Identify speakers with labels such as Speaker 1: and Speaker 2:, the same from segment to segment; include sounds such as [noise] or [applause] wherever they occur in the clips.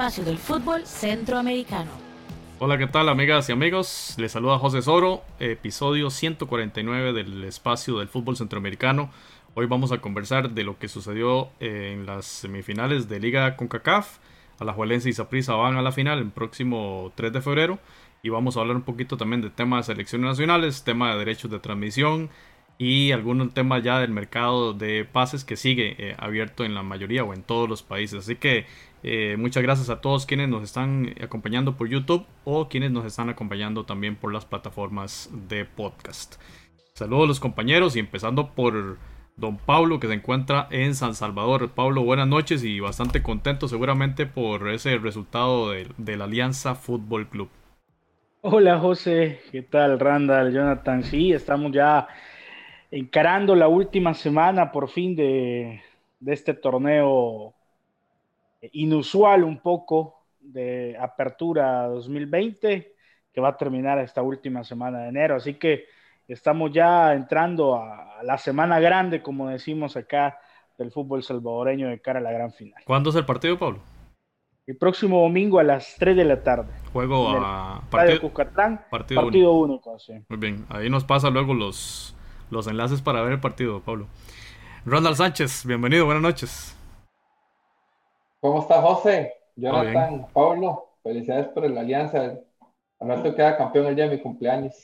Speaker 1: espacio del fútbol centroamericano.
Speaker 2: Hola, ¿qué tal amigas y amigos? Les saluda José Soro, episodio 149 del espacio del fútbol centroamericano. Hoy vamos a conversar de lo que sucedió en las semifinales de Liga CONCACAF. Alajuelense y Saprissa van a la final el próximo 3 de febrero. Y vamos a hablar un poquito también de temas de selecciones nacionales, tema de derechos de transmisión, y algún tema ya del mercado de pases que sigue eh, abierto en la mayoría o en todos los países. Así que eh, muchas gracias a todos quienes nos están acompañando por YouTube o quienes nos están acompañando también por las plataformas de podcast. Saludos a los compañeros y empezando por don Pablo que se encuentra en San Salvador. Pablo, buenas noches y bastante contento seguramente por ese resultado de, de la Alianza Fútbol Club.
Speaker 3: Hola José, ¿qué tal Randall, Jonathan? Sí, estamos ya encarando la última semana por fin de, este torneo inusual un poco de apertura 2020 que va a terminar esta última semana de enero. Así que estamos ya entrando a la semana grande, como decimos acá, del fútbol salvadoreño de cara a la gran final.
Speaker 2: ¿Cuándo es el partido, Pablo?
Speaker 3: El próximo domingo a las 3 de la tarde.
Speaker 2: Juego a
Speaker 3: partido, Cucatlán, partido, único.
Speaker 2: Muy bien, ahí nos pasa luego los, los enlaces para ver el partido, Pablo. Ronald Sánchez, bienvenido, buenas noches.
Speaker 4: ¿Cómo está José? Jonathan, Pablo, felicidades por la alianza. Alberto queda campeón el día de mi cumpleaños,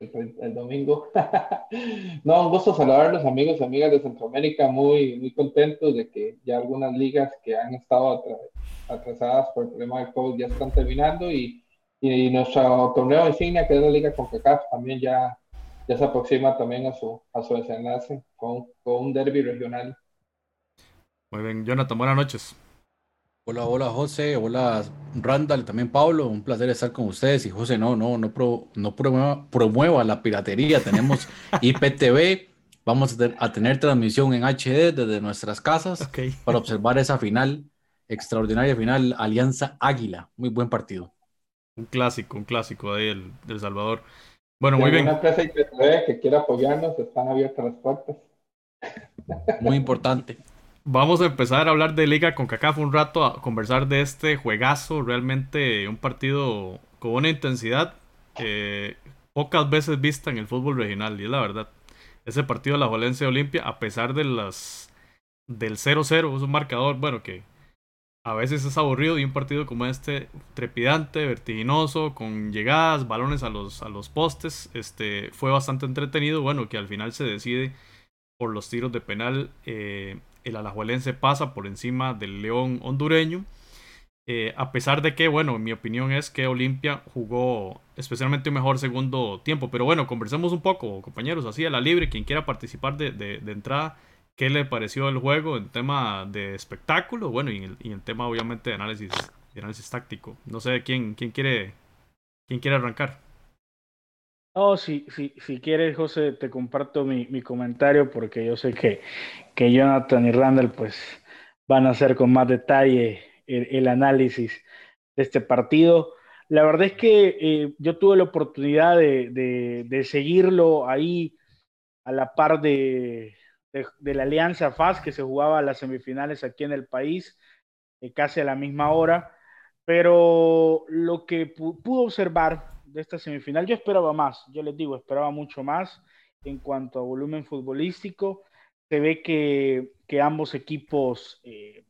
Speaker 4: el, domingo. [laughs] no, un gusto saludar a los amigos y amigas de Centroamérica, muy, muy contentos de que ya algunas ligas que han estado atrasadas por el problema del COVID ya están terminando y, y nuestro torneo insignia, que es la Liga CONCACAF, también ya ya se aproxima también a su, a su desenlace con, con un derby regional.
Speaker 2: Muy bien, Jonathan, buenas noches.
Speaker 5: Hola, hola José, hola Randall, también Pablo, un placer estar con ustedes. Y José, no, no, no, no promueva, promueva, la piratería, tenemos [laughs] IPTV, vamos a, tener transmisión en HD desde nuestras casas para observar esa final, extraordinaria final, Alianza Águila, muy buen partido.
Speaker 2: Un clásico, un clásico de El, del Salvador. Bueno, muy bien.
Speaker 4: Una empresa que quiera apoyarnos, están abiertas las puertas.
Speaker 5: Muy importante.
Speaker 2: Vamos a empezar a hablar de Liga con CACAF un rato, a conversar de este juegazo, realmente un partido con una intensidad eh, pocas veces vista en el fútbol regional, y es la verdad. Ese partido de la Valencia Olimpia, a pesar de las del 0-0, es un marcador, bueno, que a veces es aburrido y un partido como este trepidante, vertiginoso, con llegadas, balones a los, a los postes, este, fue bastante entretenido, bueno, que al final se decide por los tiros de penal, eh, el alajuelense pasa por encima del león hondureño, eh, a pesar de que, bueno, mi opinión es que Olimpia jugó especialmente un mejor segundo tiempo, pero bueno, conversemos un poco, compañeros, así a la libre, quien quiera participar de, de entrada qué le pareció el juego en tema de espectáculo, bueno, y en el, tema obviamente de análisis, de análisis táctico. No sé quién, quién quiere quién quiere arrancar.
Speaker 3: Oh, sí, sí, si quieres, José, te comparto mi, mi comentario porque yo sé que, que, Jonathan y Randall pues van a hacer con más detalle el, análisis de este partido. La verdad es que eh, yo tuve la oportunidad de, de, seguirlo ahí a la par de, de, la Alianza FAS que se jugaba las semifinales aquí en el país, eh, casi a la misma hora. Pero lo que pudo observar de esta semifinal, yo esperaba más, yo les digo, esperaba mucho más en cuanto a volumen futbolístico. Se ve que, ambos equipos eh,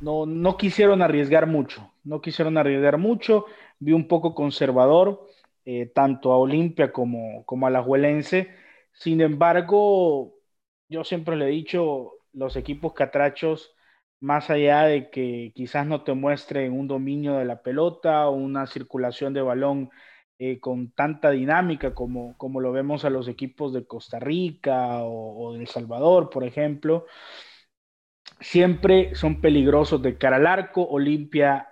Speaker 3: no, no quisieron arriesgar mucho, no quisieron arriesgar mucho. Vi un poco conservador, eh, tanto a Olimpia como, como a la Juelense. Sin embargo, yo siempre le he dicho, los equipos catrachos, más allá de que quizás no te muestren un dominio de la pelota o una circulación de balón eh, con tanta dinámica como, como lo vemos a los equipos de Costa Rica o, de El Salvador, por ejemplo, siempre son peligrosos de cara al arco. Olimpia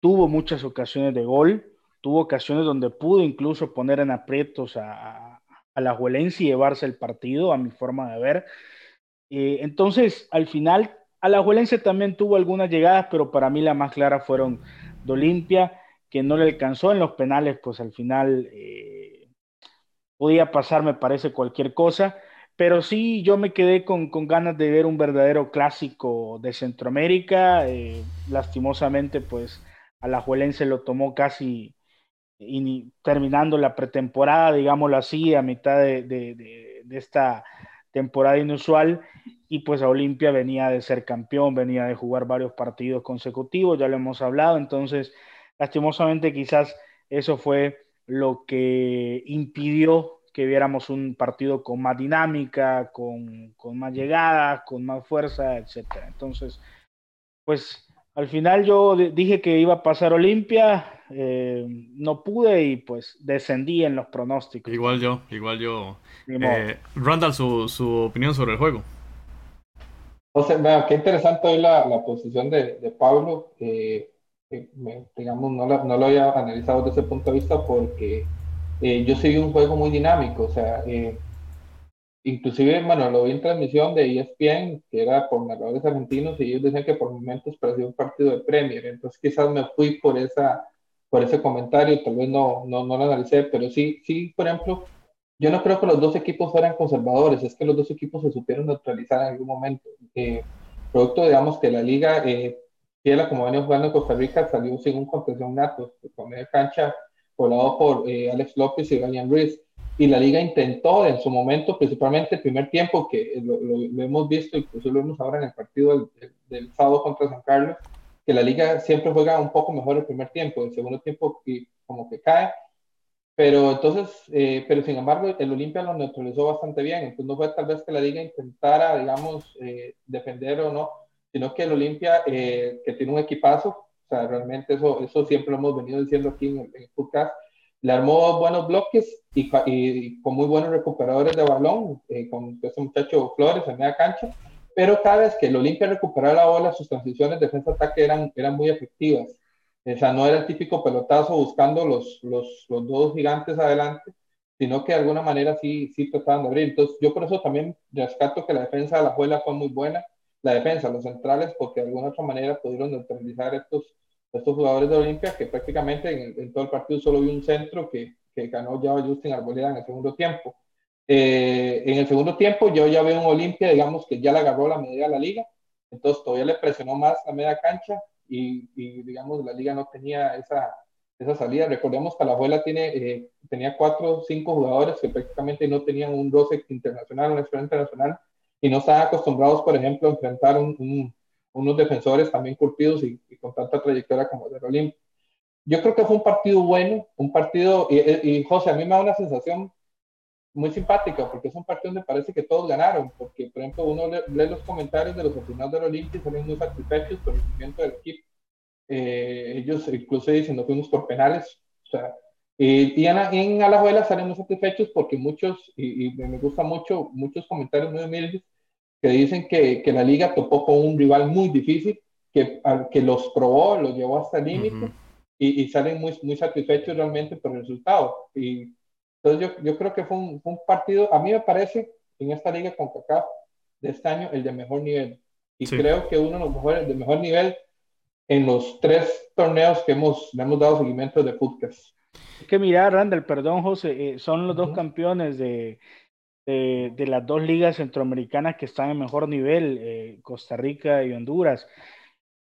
Speaker 3: tuvo muchas ocasiones de gol, tuvo ocasiones donde pudo incluso poner en aprietos a, a la Juelense y llevarse el partido, a mi forma de ver. Eh, entonces, al final, a la Juelense también tuvo algunas llegadas, pero para mí la más clara fueron de Olimpia, que no le alcanzó en los penales, pues al final eh, podía pasar, me parece, cualquier cosa. pero sí yo me quedé con, ganas de ver un verdadero clásico de Centroamérica. Eh, lastimosamente, pues a la Juelense lo tomó casi terminando la pretemporada, digámoslo así, a mitad de, esta temporada inusual. Y pues a Olimpia venía de ser campeón, venía de jugar varios partidos consecutivos, ya lo hemos hablado. Entonces, lastimosamente, quizás eso fue lo que impidió que viéramos un partido con más dinámica, con, con más llegadas, con más fuerza, etcétera. Entonces, pues al final yo dije que iba a pasar Olimpia, eh, no pude y pues descendí en los pronósticos.
Speaker 2: Igual yo, igual yo. Eh, Randall, su, su, opinión sobre el juego.
Speaker 4: José, vea, qué interesante hoy la, la posición de, de Pablo. Eh, digamos, no, no, lo había analizado desde ese punto de vista porque yo seguí un juego muy dinámico. O sea, inclusive, bueno, lo vi en transmisión de ESPN, que era por narradores argentinos, y ellos decían que por momentos parecía un partido de Premier, entonces quizás me fui por, esa, por ese comentario, tal vez no, no, no lo analicé, pero sí, sí, por ejemplo, yo no creo que los dos equipos fueran conservadores, es que los dos equipos se supieron neutralizar en algún momento. Eh, producto, digamos, que la liga, eh, fiel como venía jugando en Costa Rica, salió sin un contención nato, con media cancha, volado por eh, Alex López y Ryan Ruiz. Y la liga intentó en su momento, principalmente el primer tiempo, que lo, lo, hemos visto, incluso lo vemos ahora en el partido del, del, sábado contra San Carlos, que la liga siempre juega un poco mejor el primer tiempo, el segundo tiempo como que cae, pero entonces, eh, pero sin embargo, el Olimpia lo neutralizó bastante bien, entonces no fue tal vez que la liga intentara, digamos, eh, defender o no, sino que el Olimpia, eh, que tiene un equipazo, o sea, realmente eso, eso siempre lo hemos venido diciendo aquí en en podcast, le armó buenos bloques y, con muy buenos recuperadores de balón, eh, con ese muchacho Flores en media cancha, pero cada vez que el Olimpia recuperaba la bola, sus transiciones defensa-ataque eran, eran muy efectivas. O sea, no era el típico pelotazo buscando los, los, los dos gigantes adelante, sino que de alguna manera sí, sí trataban de abrir. Entonces, yo por eso también rescato que la defensa de la Juela fue muy buena, la defensa, los centrales, porque de alguna otra manera pudieron neutralizar estos, estos jugadores de Olimpia, que prácticamente en, todo el partido solo vi un centro que, que ganó ya Justin Arboleda en el segundo tiempo. Eh, en el segundo tiempo yo ya veo un Olimpia, digamos que ya le agarró la medida a la liga, entonces todavía le presionó más a media cancha y, y digamos la liga no tenía esa, esa salida. Recordemos que la abuela tiene, eh, tenía cuatro o cinco jugadores que prácticamente no tenían un roce internacional, una experiencia internacional y no estaban acostumbrados, por ejemplo, a enfrentar un, unos defensores también curtidos y, con tanta trayectoria como el de Olimpia yo creo que fue un partido bueno, un partido, y, José, a mí me da una sensación muy simpática, porque es un partido donde parece que todos ganaron, porque, por ejemplo, uno lee, los comentarios de los aficionados del Olimpia y salen muy satisfechos por el rendimiento del equipo. Eh, ellos incluso dicen, no fuimos por penales, o sea, y, y en, en Alajuela salen muy satisfechos porque muchos, y, me gusta mucho, muchos comentarios muy humildes, que dicen que, que, la liga topó con un rival muy difícil, que, que los probó, los llevó hasta el límite, y, salen muy, muy satisfechos realmente por el resultado. Y entonces yo, yo creo que fue un, un, partido, a mí me parece, en esta liga con CACAF de este año, el de mejor nivel. Y creo que uno de los mejores, de mejor nivel en los tres torneos que hemos, le hemos dado seguimiento de podcast.
Speaker 3: Es que mira, Randall, perdón, José, eh, son los dos campeones de, de, de, las dos ligas centroamericanas que están en mejor nivel, eh, Costa Rica y Honduras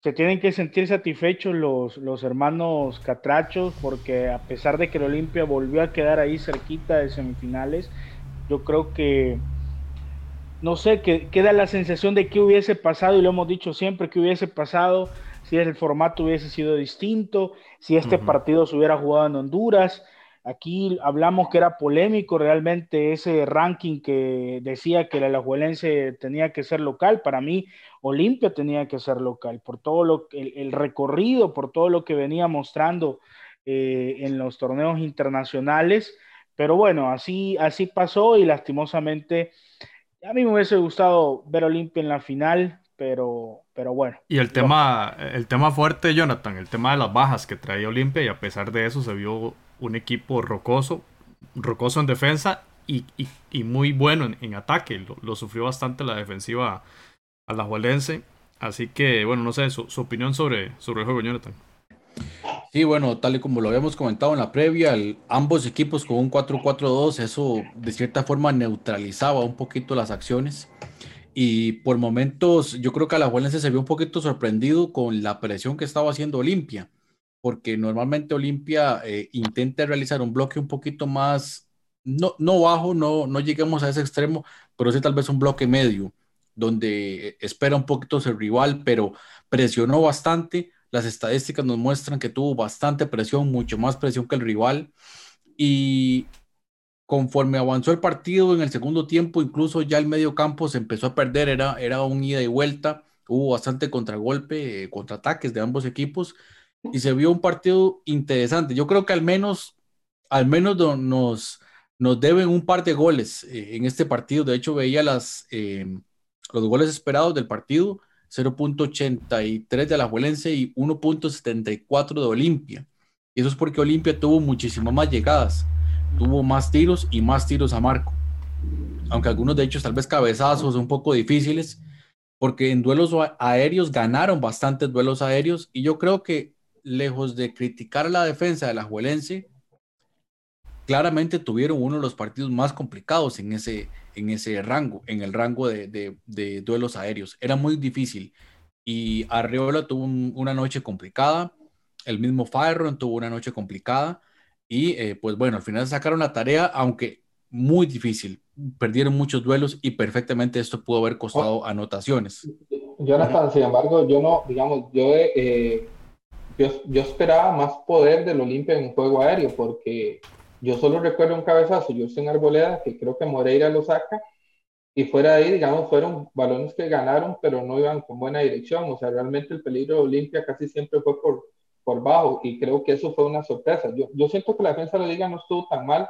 Speaker 3: se tienen que sentir satisfechos los, los hermanos Catrachos porque a pesar de que el Olimpia volvió a quedar ahí cerquita de semifinales, yo creo que, no sé, que queda la sensación de que hubiese pasado, y lo hemos dicho siempre, que hubiese pasado si el formato hubiese sido distinto, si este partido se hubiera jugado en Honduras. Aquí hablamos que era polémico realmente ese ranking que decía que el Alajuelense tenía que ser local. Para mí, Olimpia tenía que ser local, por todo lo el, el recorrido, por todo lo que venía mostrando eh, en los torneos internacionales. Pero bueno, así, así pasó y lastimosamente a mí me hubiese gustado ver Olimpia en la final, pero, pero bueno.
Speaker 2: Y el tema, el tema fuerte, Jonathan, el tema de las bajas que traía Olimpia y a pesar de eso se vio un equipo rocoso, rocoso en defensa y, y, muy bueno en, ataque. Lo, lo, sufrió bastante la defensiva Alajuelense. Así que, bueno, no sé, su, opinión sobre, sobre el juego, Jonathan.
Speaker 5: Sí, bueno, tal y como lo habíamos comentado en la previa, ambos equipos con un 4-4-2, eso de cierta forma neutralizaba un poquito las acciones. Y por momentos yo creo que Alajuelense se vio un poquito sorprendido con la presión que estaba haciendo Olimpia, porque normalmente Olimpia eh, intenta realizar un bloque un poquito más, no, no bajo, no, no lleguemos a ese extremo, pero sí tal vez un bloque medio, donde espera un poquito ser rival, pero presionó bastante. Las estadísticas nos muestran que tuvo bastante presión, mucho más presión que el rival. Y conforme avanzó el partido en el segundo tiempo, incluso ya el medio campo se empezó a perder, era, era un ida y vuelta, hubo bastante contragolpe, eh, contraataques de ambos equipos y se vio un partido interesante. Yo creo que al menos, al menos nos, nos deben un par de goles eh, en este partido. De hecho, veía las, eh, los goles esperados del partido 0.83 de Alajuelense y 1.74 de Olimpia. Y eso es porque Olimpia tuvo muchísimas más llegadas, tuvo más tiros y más tiros a marco. Aunque algunos de ellos tal vez cabezazos un poco difíciles, porque en duelos aéreos ganaron bastantes duelos aéreos y yo creo que lejos de criticar la defensa de la Juelense, claramente tuvieron uno de los partidos más complicados en ese, en ese rango, en el rango de, de, duelos aéreos. Era muy difícil. Y Arreola tuvo una noche complicada, el mismo Fireron tuvo una noche complicada. Y eh, pues bueno, al final sacaron la tarea, aunque muy difícil. Perdieron muchos duelos y perfectamente esto pudo haber costado oh. anotaciones.
Speaker 4: Jonathan, sin embargo, yo no, digamos, yo, eh, yo, esperaba más poder del Olimpia en juego aéreo, porque yo solo recuerdo un cabezazo, yo estoy en Arboleda, que creo que Moreira lo saca, y fuera de ahí, digamos, fueron balones que ganaron, pero no iban con buena dirección. O sea, realmente el peligro de Olimpia casi siempre fue por, por bajo, y creo que eso fue una sorpresa. Yo, yo siento que la defensa de la liga no estuvo tan mal,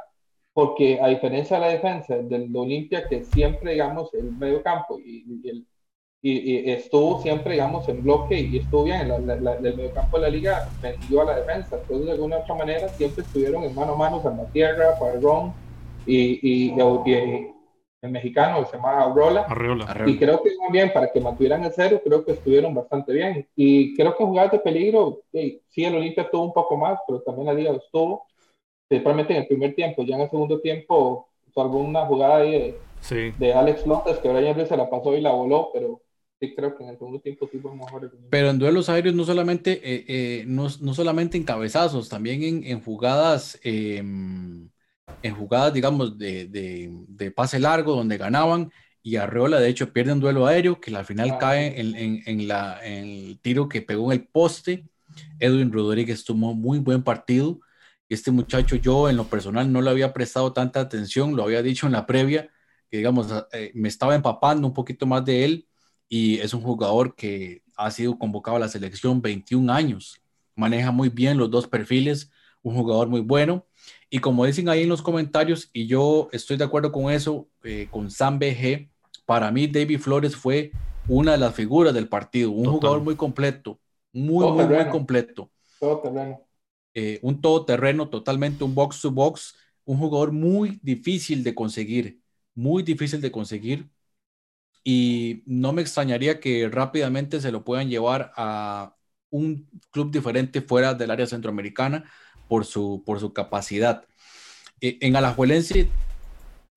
Speaker 4: porque a diferencia de la defensa del Olimpia, que siempre, digamos, el medio campo y el, y, estuvo siempre, digamos, en bloque y estuvo bien. La, la, el mediocampo de la liga vendió a la defensa. Entonces, de alguna otra manera, siempre estuvieron en mano a mano Salvatierra, Parrón y, y, el mexicano se llama Aurola. Y creo que también para que mantuvieran el cero, creo que estuvieron bastante bien. Y creo que en jugadas de peligro, sí, el Olimpia tuvo un poco más, pero también la liga estuvo. Principalmente en el primer tiempo, ya en el segundo tiempo, salvo una jugada ahí de, de Alex López, que Brian se la pasó y la voló, pero creo que en el segundo tiempo sí.
Speaker 5: Pero en duelos aéreos no solamente, eh, eh, no, no, solamente en cabezazos, también en, en jugadas, em, en jugadas, digamos, de, de, de, pase largo donde ganaban y Arreola de hecho pierde un duelo aéreo que al final ah, cae en, en, en, la, en el tiro que pegó en el poste. Edwin Rodríguez tomó muy buen partido. Este muchacho yo en lo personal no le había prestado tanta atención, lo había dicho en la previa, que digamos, eh, me estaba empapando un poquito más de él y es un jugador que ha sido convocado a la selección 21 años. Maneja muy bien los dos perfiles, un jugador muy bueno. Y como dicen ahí en los comentarios, y yo estoy de acuerdo con eso, eh, con Sam BG, para mí David Flores fue una de las figuras del partido, un jugador muy completo, muy, muy, muy completo.
Speaker 4: Todo
Speaker 5: eh, un todoterreno, totalmente un box to box, un jugador muy difícil de conseguir, muy difícil de conseguir y no me extrañaría que rápidamente se lo puedan llevar a un club diferente fuera del área centroamericana por su, por su capacidad. E, en Alajuelense,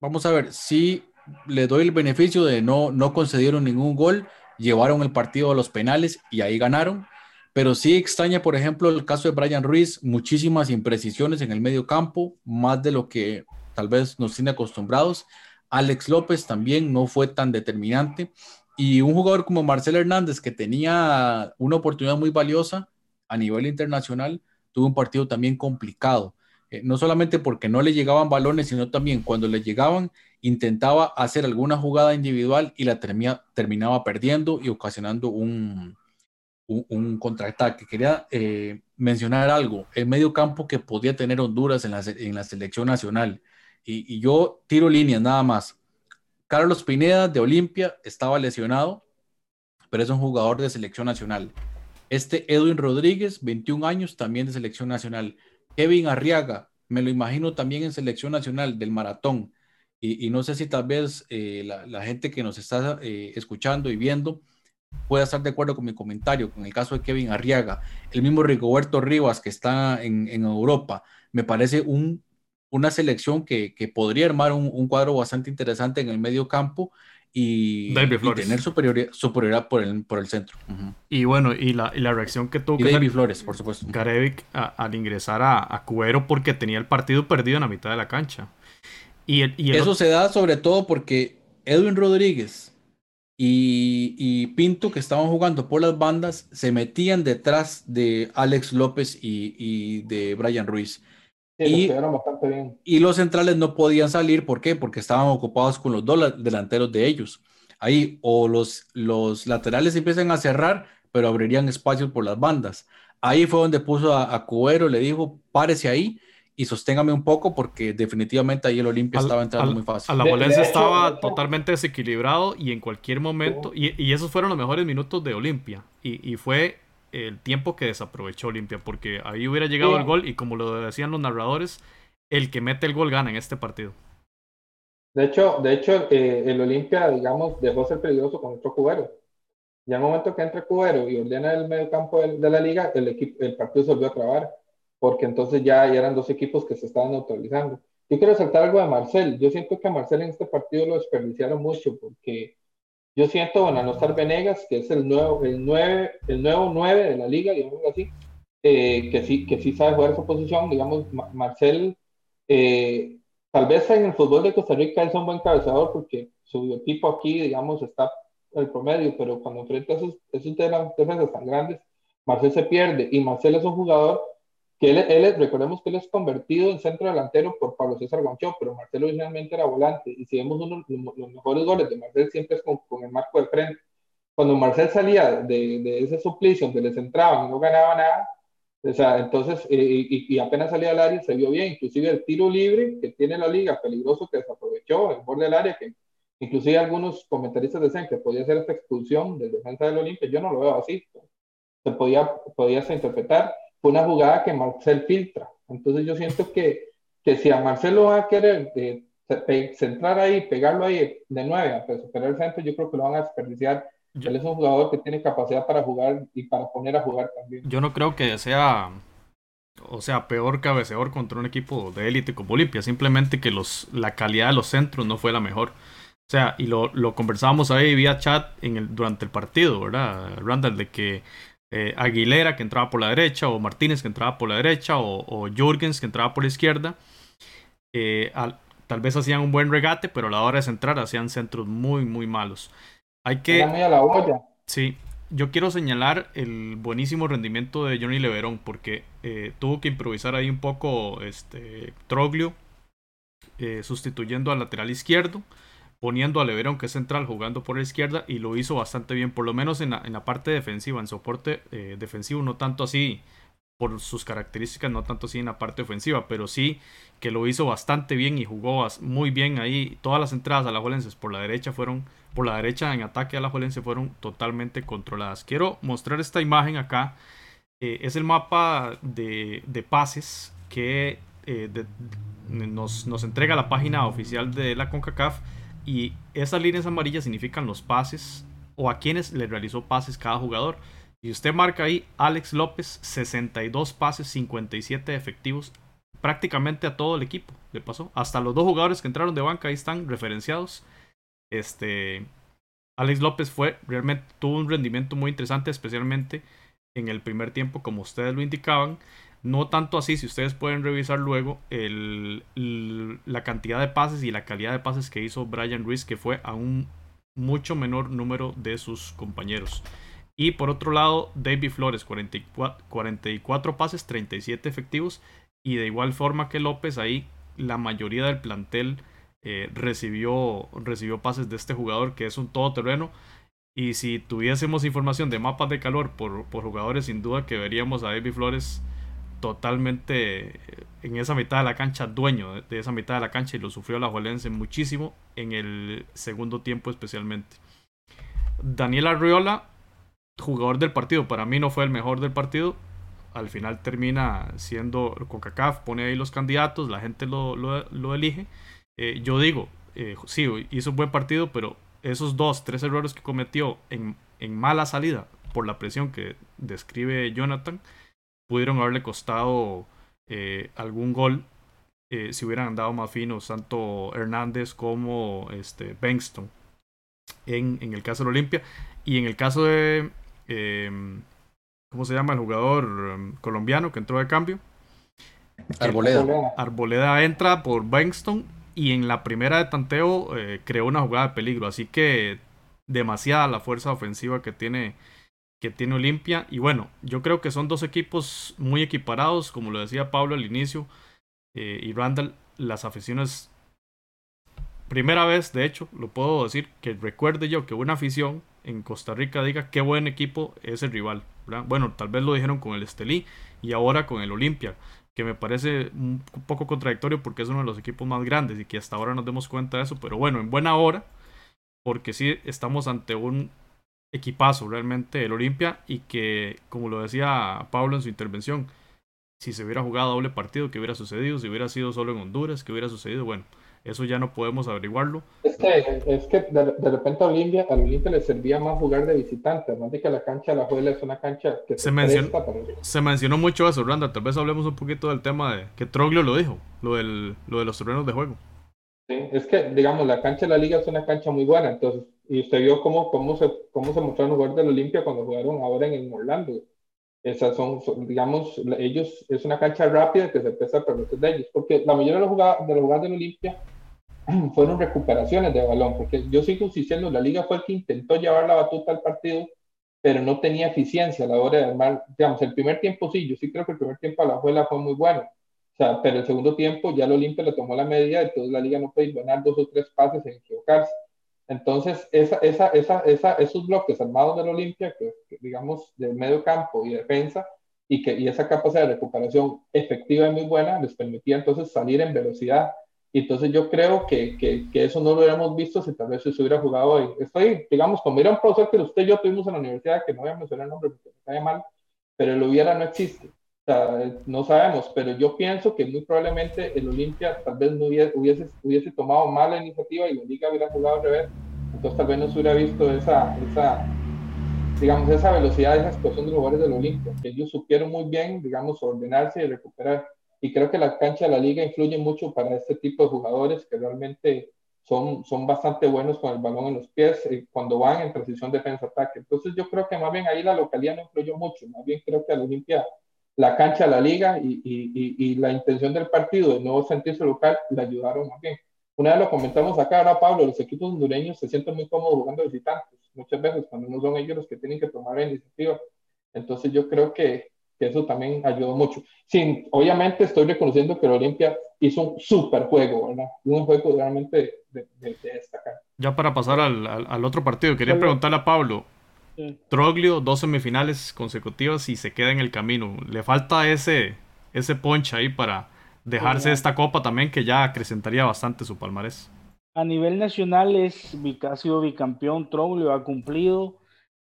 Speaker 5: vamos a ver, si le doy el beneficio de no, no concedieron ningún gol, llevaron el partido a los penales y ahí ganaron. Pero sí extraña, por ejemplo, el caso de Brian Ruiz, muchísimas imprecisiones en el medio campo, más de lo que tal vez nos tiene acostumbrados. Alex López también no fue tan determinante. Y un jugador como Marcel Hernández, que tenía una oportunidad muy valiosa a nivel internacional, tuvo un partido también complicado. Eh, no solamente porque no le llegaban balones, sino también cuando le llegaban, intentaba hacer alguna jugada individual y la terminaba perdiendo y ocasionando un, un, contraataque. Quería eh, mencionar algo, el medio campo que podía tener Honduras en la, en la selección nacional y, yo tiro líneas nada más. Carlos Pineda de Olimpia estaba lesionado, pero es un jugador de selección nacional. Este Edwin Rodríguez, 21 años, también de selección nacional. Kevin Arriaga, me lo imagino también en selección nacional del maratón. Y, no sé si tal vez eh, la, gente que nos está eh, escuchando y viendo pueda estar de acuerdo con mi comentario, con el caso de Kevin Arriaga, el mismo Rigoberto Rivas que está en, en Europa, me parece un, una selección que, que podría armar un, un, cuadro bastante interesante en el medio campo y, y tener superioridad, superioridad por, el, por el centro. Uh -huh.
Speaker 2: Y bueno, y la, y la reacción que tuvo
Speaker 5: y David Flores, por supuesto.
Speaker 2: Garevic al ingresar a, a Cuero porque tenía el partido perdido en la mitad de la cancha.
Speaker 5: Y, el, y el Eso otro... se da sobre todo porque Edwin Rodríguez y, y, Pinto, que estaban jugando por las bandas, se metían detrás de Alex López y, y de Brian Ruiz.
Speaker 4: Sí, y, bastante bien.
Speaker 5: y los centrales no podían salir, ¿por qué? Porque estaban ocupados con los dos delanteros de ellos. Ahí, o los, los laterales empiezan a cerrar, pero abrirían espacios por las bandas. Ahí fue donde puso a, a Cubero, le dijo, párese ahí, y sosténgame un poco porque definitivamente ahí el Olimpia estaba entrando
Speaker 2: al,
Speaker 5: muy fácil.
Speaker 2: A la Valencia estaba de totalmente desequilibrado y en cualquier momento, y, y, esos fueron los mejores minutos de Olimpia, y, y fue el tiempo que desaprovechó Olimpia, porque ahí hubiera llegado sí. el gol y como lo decían los narradores, el que mete el gol gana en este partido.
Speaker 4: De hecho, de hecho eh, el Olimpia, digamos, dejó ser peligroso con otro cubero. Ya el momento que entra Cubero y ordena el medio campo de, de la liga, el, equipo, el partido se volvió a trabar porque entonces ya, ya, eran dos equipos que se estaban neutralizando. Yo quiero saltar algo de Marcel. Yo siento que a Marcel en este partido lo desperdiciaron mucho porque yo siento, bueno, no estar Venegas, que es el nuevo, el nueve, el nuevo 9 de la liga, digamos así, eh, que, sí, que sí sabe jugar esa posición, digamos, Marcel, eh, tal vez en el fútbol de Costa Rica es un buen cabezador porque su equipo aquí, digamos, está el promedio, pero cuando enfrenta a esos, esos defensas tan grandes, Marcel se pierde y Marcel es un jugador que él, él, recordemos que él es convertido en centro delantero por Pablo César Guancho, pero Marcelo originalmente era volante, y si vemos uno, los mejores goles de Marcel siempre es con, con, el marco de frente. Cuando Marcel salía de, de ese suplicio donde les entraban y no ganaba nada, o sea, entonces, eh, y, apenas salía al área se vio bien, inclusive el tiro libre que tiene la liga, peligroso que desaprovechó, el borde del área, que inclusive algunos comentaristas decían que podía ser esta expulsión del defensa del Olimpia, yo no lo veo así, se podía, podía interpretar, fue una jugada que Marcel filtra. Entonces yo siento que, que si a Marcelo va a querer eh, centrar ahí, pegarlo ahí de nueve, para superar el centro, yo creo que lo van a desperdiciar. Yo, Él es un jugador que tiene capacidad para jugar y para poner a jugar también.
Speaker 2: Yo no creo que sea, o sea, peor cabeceador contra un equipo de élite como Olimpia, simplemente que los, la calidad de los centros no fue la mejor. O sea, y lo, lo conversábamos ahí vía chat en el, durante el partido, ¿verdad, Randall? De que eh, Aguilera que entraba por la derecha, o Martínez que entraba por la derecha, o, o Jürgens que entraba por la izquierda. Eh, al, tal vez hacían un buen regate, pero a la hora de centrar hacían centros muy, muy malos. Hay que.
Speaker 4: A la olla.
Speaker 2: Sí, yo quiero señalar el buenísimo rendimiento de Johnny Leverón, porque eh, tuvo que improvisar ahí un poco este, Troglio, sustituyendo al lateral izquierdo poniendo a Leverón, que es central, jugando por la izquierda y lo hizo bastante bien, por lo menos en la, en la parte defensiva, en soporte eh, defensivo, no tanto así por sus características, no tanto así en la parte ofensiva, pero sí que lo hizo bastante bien y jugó muy bien ahí. Todas las entradas a la por la derecha fueron, por la derecha en ataque a la Jolense fueron totalmente controladas. Quiero mostrar esta imagen acá. Eh, es el mapa de, de pases que eh, nos, nos entrega la página oficial de la CONCACAF y esas líneas amarillas significan los pases o a quienes le realizó pases cada jugador. Y usted marca ahí Alex López, 62 pases, 57 efectivos, prácticamente a todo el equipo le pasó. Hasta los dos jugadores que entraron de banca ahí están referenciados. Este Alex López fue realmente tuvo un rendimiento muy interesante, especialmente en el primer tiempo, como ustedes lo indicaban. No tanto así, si ustedes pueden revisar luego la cantidad de pases y la calidad de pases que hizo Brian Ruiz, que fue a un mucho menor número de sus compañeros. Y por otro lado, David Flores, 44, 44 pases, 37 efectivos. Y de igual forma que López, ahí la mayoría del plantel eh, recibió, recibió pases de este jugador, que es un todoterreno. Y si tuviésemos información de mapas de calor por, por jugadores, sin duda que veríamos a David Flores totalmente en esa mitad de la cancha, dueño de esa mitad de la cancha y lo sufrió la Juelense muchísimo en el segundo tiempo especialmente. Daniel Arriola, jugador del partido, para mí no fue el mejor del partido. Al final termina siendo CONCACAF, pone ahí los candidatos, la gente lo, elige. Eh, yo digo, eh, sí, hizo un buen partido, pero esos dos, tres errores que cometió en mala salida por la presión que describe Jonathan, pudieron haberle costado eh, algún gol eh, si hubieran andado más finos tanto Hernández como este, Bengston en, en el caso de Olimpia. Y en el caso de, em, ¿cómo se llama el jugador em, colombiano que entró de cambio?
Speaker 5: Arboleda.
Speaker 2: Arboleda entra por Bengston y en la primera de tanteo eh, creó una jugada de peligro. Así que demasiada la fuerza ofensiva que tiene que tiene Olimpia. Y bueno, yo creo que son dos equipos muy equiparados, como lo decía Pablo al inicio. Eh, y Randall, las aficiones. Primera vez, de hecho, lo puedo decir, que recuerde yo que una afición en Costa Rica diga qué buen equipo es el rival. Bueno, tal vez lo dijeron con el Estelí y ahora con el Olimpia, que me parece un poco contradictorio porque es uno de los equipos más grandes y que hasta ahora nos demos cuenta de eso, pero bueno, en buena hora, porque sí estamos ante un equipazo realmente el Olimpia y que, como lo decía Pablo en su intervención, si se hubiera jugado doble partido, ¿qué hubiera sucedido? Si hubiera sido solo en Honduras, ¿qué hubiera sucedido? Bueno, eso ya no podemos averiguarlo.
Speaker 4: Es que, es que de, repente a Olimpia, a Olimpia le servía más jugar de visitante, además de que la cancha de la Juela es una cancha que
Speaker 2: se, mencionó, se mencionó mucho eso, Randa. Tal vez hablemos un poquito del tema de que Troglio lo dijo, lo, del, lo de los terrenos de juego.
Speaker 4: Sí, es que, digamos, la cancha de la liga es una cancha muy buena, entonces, y usted vio cómo, cómo, se, cómo se mostraron los jugadores de la Olimpia cuando jugaron ahora en el Orlando. Esas son, digamos, ellos, es una cancha rápida que se pesa a de ellos, porque la mayoría de los jugadores de, los jugadores de la Olimpia [clears throat] fueron recuperaciones de balón, porque yo sigo diciendo, la liga fue el que intentó llevar la batuta al partido, pero no tenía eficiencia a la hora de armar, digamos, el primer tiempo sí, yo sí creo que el primer tiempo a la juela fue muy bueno, o sea, pero el segundo tiempo ya el Olimpia le tomó la medida, entonces la liga no puede ganar dos o tres pases sin equivocarse. Entonces, esa, esa, esa, esos bloques armados del Olimpia, que, digamos, de medio campo y defensa, y, que, y esa capacidad de recuperación efectiva y muy buena, les permitía entonces salir en velocidad y entonces yo creo que, que, que, eso no lo hubiéramos visto si tal vez se hubiera jugado hoy. Estoy, digamos, como era un profesor que usted y yo tuvimos en la universidad, que no voy a mencionar el nombre porque me cae mal, pero el hubiera no existe. Sea, no sabemos, pero yo pienso que muy probablemente el Olimpia tal vez no hubiese, hubiese, hubiese tomado mala iniciativa y la liga hubiera jugado al revés. Entonces tal vez no se hubiera visto esa, esa digamos, esa velocidad, esa explosión de los jugadores del Olimpia, ellos supieron muy bien, digamos, ordenarse y recuperar y creo que la cancha de la liga influye mucho para este tipo de jugadores que realmente son, son bastante buenos con el balón en los pies eh, cuando van en transición defensa-ataque. Entonces yo creo que más bien ahí la localidad no influyó mucho, más bien creo que a la Olimpia la cancha de la liga y, y, y, la intención del partido de no sentirse local le ayudaron más bien. Una vez lo comentamos acá, ahora Pablo, los equipos hondureños se sienten muy cómodos jugando visitantes, muchas veces cuando no son ellos los que tienen que tomar la iniciativa. Entonces yo creo que, que eso también ayudó mucho. Sin, obviamente estoy reconociendo que el Olimpia hizo un super juego, ¿verdad? Un juego realmente de, destacar.
Speaker 2: Ya para pasar al, al, otro partido, quería preguntarle a Pablo. Troglio, dos semifinales consecutivas y se queda en el camino. ¿Le falta ese, ese punch ahí para dejarse esta copa también que ya acrecentaría bastante su palmarés?
Speaker 3: A nivel nacional es, ha sido bicampeón, Troglio ha cumplido,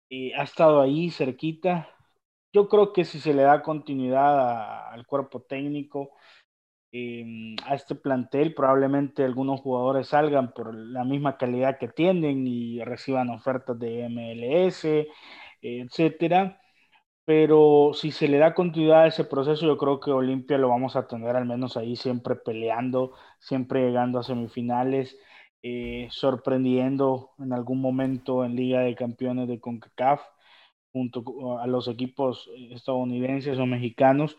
Speaker 3: y ha estado ahí cerquita, yo creo que si se le da continuidad al cuerpo técnico, em, a este plantel, probablemente algunos jugadores salgan por la misma calidad que tienen y reciban ofertas de MLS, etcétera. Pero si se le da continuidad a ese proceso, yo creo que Olimpia lo vamos a tener al menos ahí siempre peleando, siempre llegando a semifinales, eh, sorprendiendo en algún momento en Liga de Campeones de CONCACAF junto a los equipos estadounidenses o mexicanos,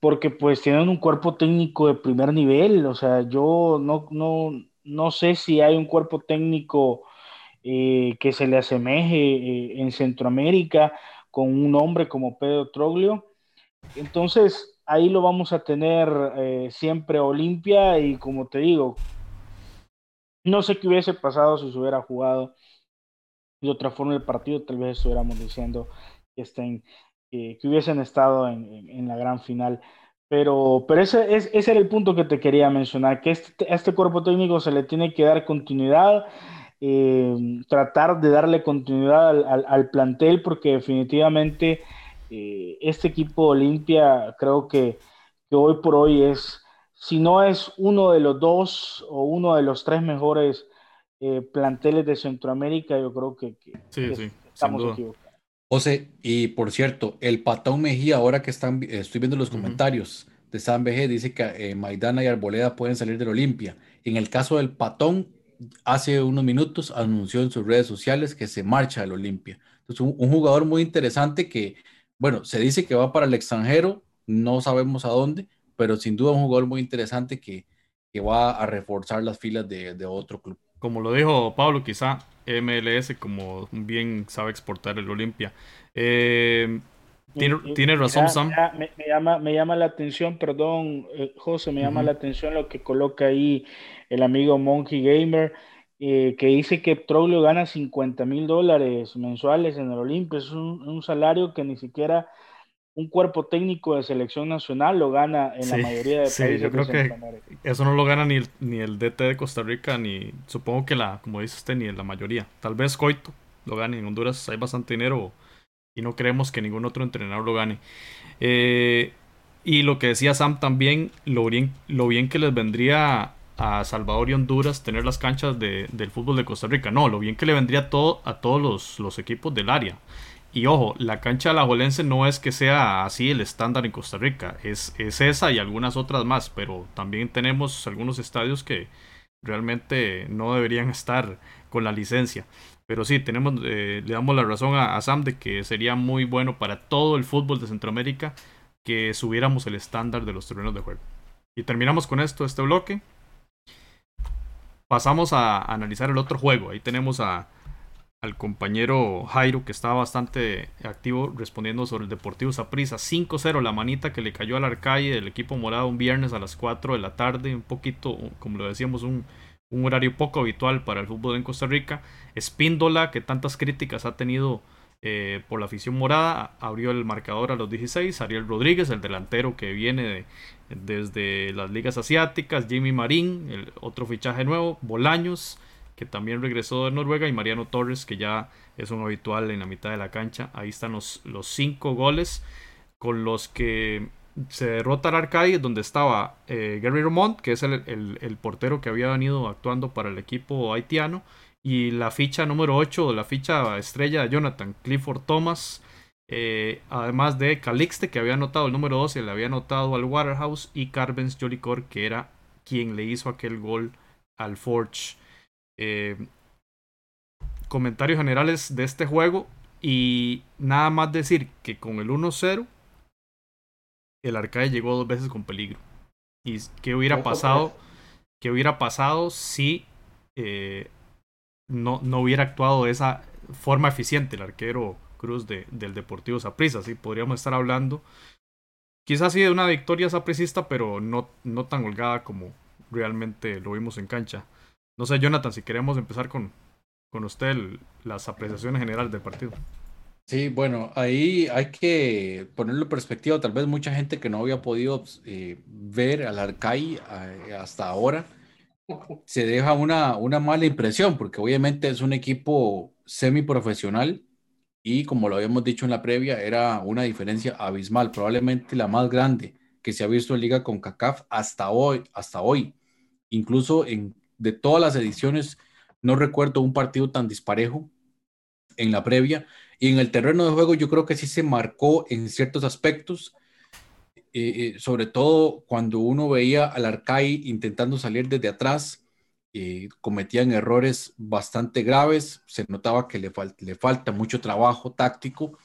Speaker 3: porque pues tienen un cuerpo técnico de primer nivel, o sea, yo no, no, no sé si hay un cuerpo técnico eh, que se le asemeje eh, en Centroamérica con un hombre como Pedro Troglio. Entonces, ahí lo vamos a tener eh, siempre Olimpia y como te digo, no sé qué hubiese pasado si se hubiera jugado de otra forma el partido, tal vez estuviéramos diciendo que, estén, que hubiesen estado en, en, la gran final. Pero, pero ese, ese, era el punto que te quería mencionar, que este, a este cuerpo técnico se le tiene que dar continuidad, eh, tratar de darle continuidad al, al, plantel, porque definitivamente eh, este equipo Olimpia creo que, que hoy por hoy es, si no es uno de los dos o uno de los tres mejores eh, planteles de Centroamérica, yo creo que,
Speaker 2: sí, sí,
Speaker 3: estamos equivocados.
Speaker 5: José, y por cierto, el Patón Mejía, ahora que están, estoy viendo los comentarios de San BG, dice que eh, Maidana y Arboleda pueden salir del Olimpia. En el caso del Patón, hace unos minutos anunció en sus redes sociales que se marcha del Olimpia. Entonces, un, jugador muy interesante que, bueno, se dice que va para el extranjero, no sabemos a dónde, pero sin duda un jugador muy interesante que, que va a reforzar las filas de, de otro club.
Speaker 2: Como lo dijo Pablo, quizá MLS como bien sabe exportar el Olimpia. Eh, tiene, razón Sam.
Speaker 3: me, llama, me llama la atención, perdón, eh, José, me llama la atención lo que coloca ahí el amigo Monkey Gamer, eh, que dice que Troglio gana 50 mil dólares mensuales en el Olimpia. Es un salario que ni siquiera un cuerpo técnico de selección nacional lo gana en la mayoría de
Speaker 2: sí, países yo creo que eso no lo gana ni el, ni el DT de Costa Rica ni supongo que la como dice usted ni en la mayoría. Tal vez Coito lo gane en Honduras hay bastante dinero y no creemos que ningún otro entrenador lo gane. Eh, y lo que decía Sam también lo bien, lo bien que les vendría a Salvador y Honduras tener las canchas de, del fútbol de Costa Rica. No lo bien que le vendría todo a todos los, los equipos del área y ojo, la cancha Alajuelense no es que sea así el estándar en Costa Rica, es, es esa y algunas otras más, pero también tenemos algunos estadios que realmente no deberían estar con la licencia. Pero sí, tenemos, eh, le damos la razón a, Sam de que sería muy bueno para todo el fútbol de Centroamérica que subiéramos el estándar de los terrenos de juego. Y terminamos con esto, este bloque. Pasamos a analizar el otro juego. Ahí tenemos a, al compañero Jairo, que estaba bastante activo respondiendo sobre el Deportivo Saprissa. 5-0 la manita que le cayó al Arcalle del equipo morado un viernes a las 4 de la tarde. Un poquito, como lo decíamos, un, horario poco habitual para el fútbol en Costa Rica. Espíndola, que tantas críticas ha tenido eh, por la afición morada, abrió el marcador a los 16. Ariel Rodríguez, el delantero que viene desde las ligas asiáticas. Jimmy Marín, el otro fichaje nuevo. Bolaños que también regresó de Noruega, y Mariano Torres, que ya es un habitual en la mitad de la cancha. Ahí están los, los cinco goles con los que se derrota al Arcadi, donde estaba eh, Gary Romont, que es el, portero que había venido actuando para el equipo haitiano, y la ficha número 8, la ficha estrella de Jonathan Clifford Thomas, eh, además de Calixte, que había anotado el número 12, le había anotado al Waterhouse, y Carvens Jolicor, que era quien le hizo aquel gol al Forge eh, comentarios generales de este juego y nada más decir que con el 1-0 el Arcade llegó dos veces con peligro. ¿Y qué hubiera pasado? ¿Qué hubiera pasado si eh, no, no hubiera actuado de esa forma eficiente el arquero Cruz de, del Deportivo Saprissa? ¿sí? Podríamos estar hablando quizás sí de una victoria sapricista, pero no, no tan holgada como realmente lo vimos en cancha. No sé, Jonathan, si queremos empezar con, con usted las apreciaciones generales del partido.
Speaker 5: Sí, bueno, ahí hay que ponerlo en perspectiva. Tal vez mucha gente que no había podido eh, ver al Arcai eh, hasta ahora se deja una, una mala impresión, porque obviamente es un equipo semiprofesional y como lo habíamos dicho en la previa, era una diferencia abismal, probablemente la más grande que se ha visto en Liga con CACAF hasta hoy, hasta hoy. Incluso en de todas las ediciones, no recuerdo un partido tan disparejo en la previa. Y en el terreno de juego yo creo que sí se marcó en ciertos aspectos, eh, eh, sobre todo cuando uno veía al Arcai intentando salir desde atrás, eh, cometían errores bastante graves, se notaba que le, le falta mucho trabajo táctico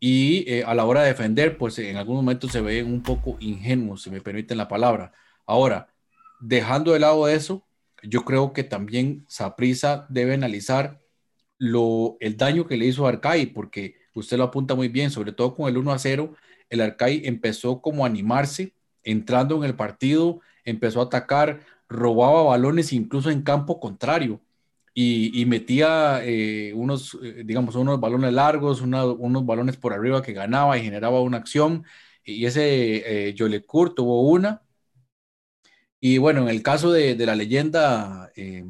Speaker 5: y a la hora de defender, pues en algún momento se veían un poco ingenuos, si me permiten la palabra. Ahora, dejando de lado eso, yo creo que también Saprisa debe analizar el daño que le hizo a Arcai, porque usted lo apunta muy bien, sobre todo con el 1 a 0, el Arcai empezó como a animarse, entrando en el partido, empezó a atacar, robaba balones incluso en campo contrario y, metía eh, unos, eh, digamos, unos balones largos, unos balones por arriba que ganaba y generaba una acción. Y ese eh, tuvo una, y bueno, en el caso de, la leyenda, eh,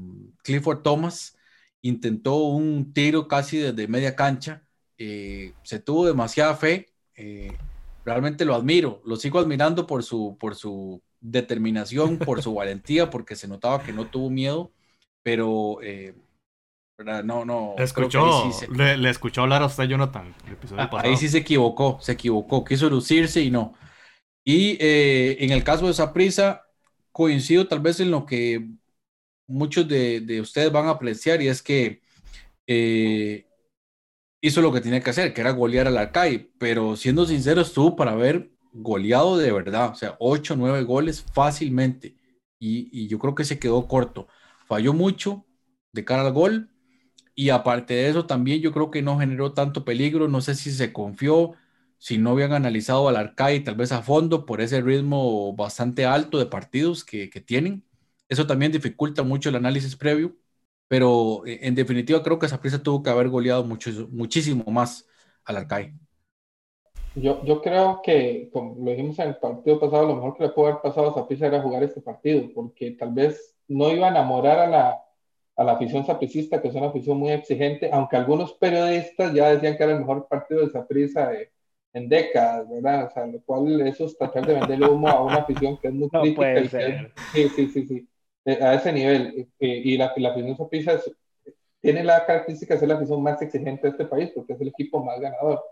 Speaker 5: Clifford Thomas intentó un tiro casi desde media cancha. Eh, se tuvo demasiada fe. Eh, realmente lo admiro. Lo sigo admirando por su, por su determinación, por su [laughs] valentía, porque se notaba que no tuvo miedo. Pero No, no.
Speaker 2: Le escuchó, le, escuchó hablar a usted, Jonathan, el episodio
Speaker 5: ah, Ahí sí se equivocó, se equivocó, quiso lucirse y no. Y eh, en el caso de esa prisa, coincido tal vez en lo que muchos de, ustedes van a apreciar y es que eh, hizo lo que tenía que hacer, que era golear al Arcai, pero siendo sincero, estuvo para haber goleado de verdad, o sea, 8 o 9 goles fácilmente. Y, yo creo que se quedó corto. Falló mucho de cara al gol. Y aparte de eso, también yo creo que no generó tanto peligro. No sé si se confió, si no habían analizado al Arcai tal vez a fondo por ese ritmo bastante alto de partidos que, tienen. Eso también dificulta mucho el análisis previo. Pero eh, en definitiva creo que esa prisa tuvo que haber goleado mucho, muchísimo más al Arcai.
Speaker 4: Yo, creo que, como lo dijimos en el partido pasado, lo mejor que le pudo haber pasado a Zapisa era jugar este partido, porque tal vez no iba a enamorar a la, a la afición sapricista, que es una afición muy exigente, aunque algunos periodistas ya decían que era el mejor partido de Saprissa en décadas, ¿verdad? O sea, lo cual eso es tratar de venderle humo a una afición que es muy crítica. sí, sí, sí, sí, eh, a ese nivel. Eh, y la, la afición Saprissa tiene la característica de ser la afición más exigente de este país, porque es el equipo más ganador.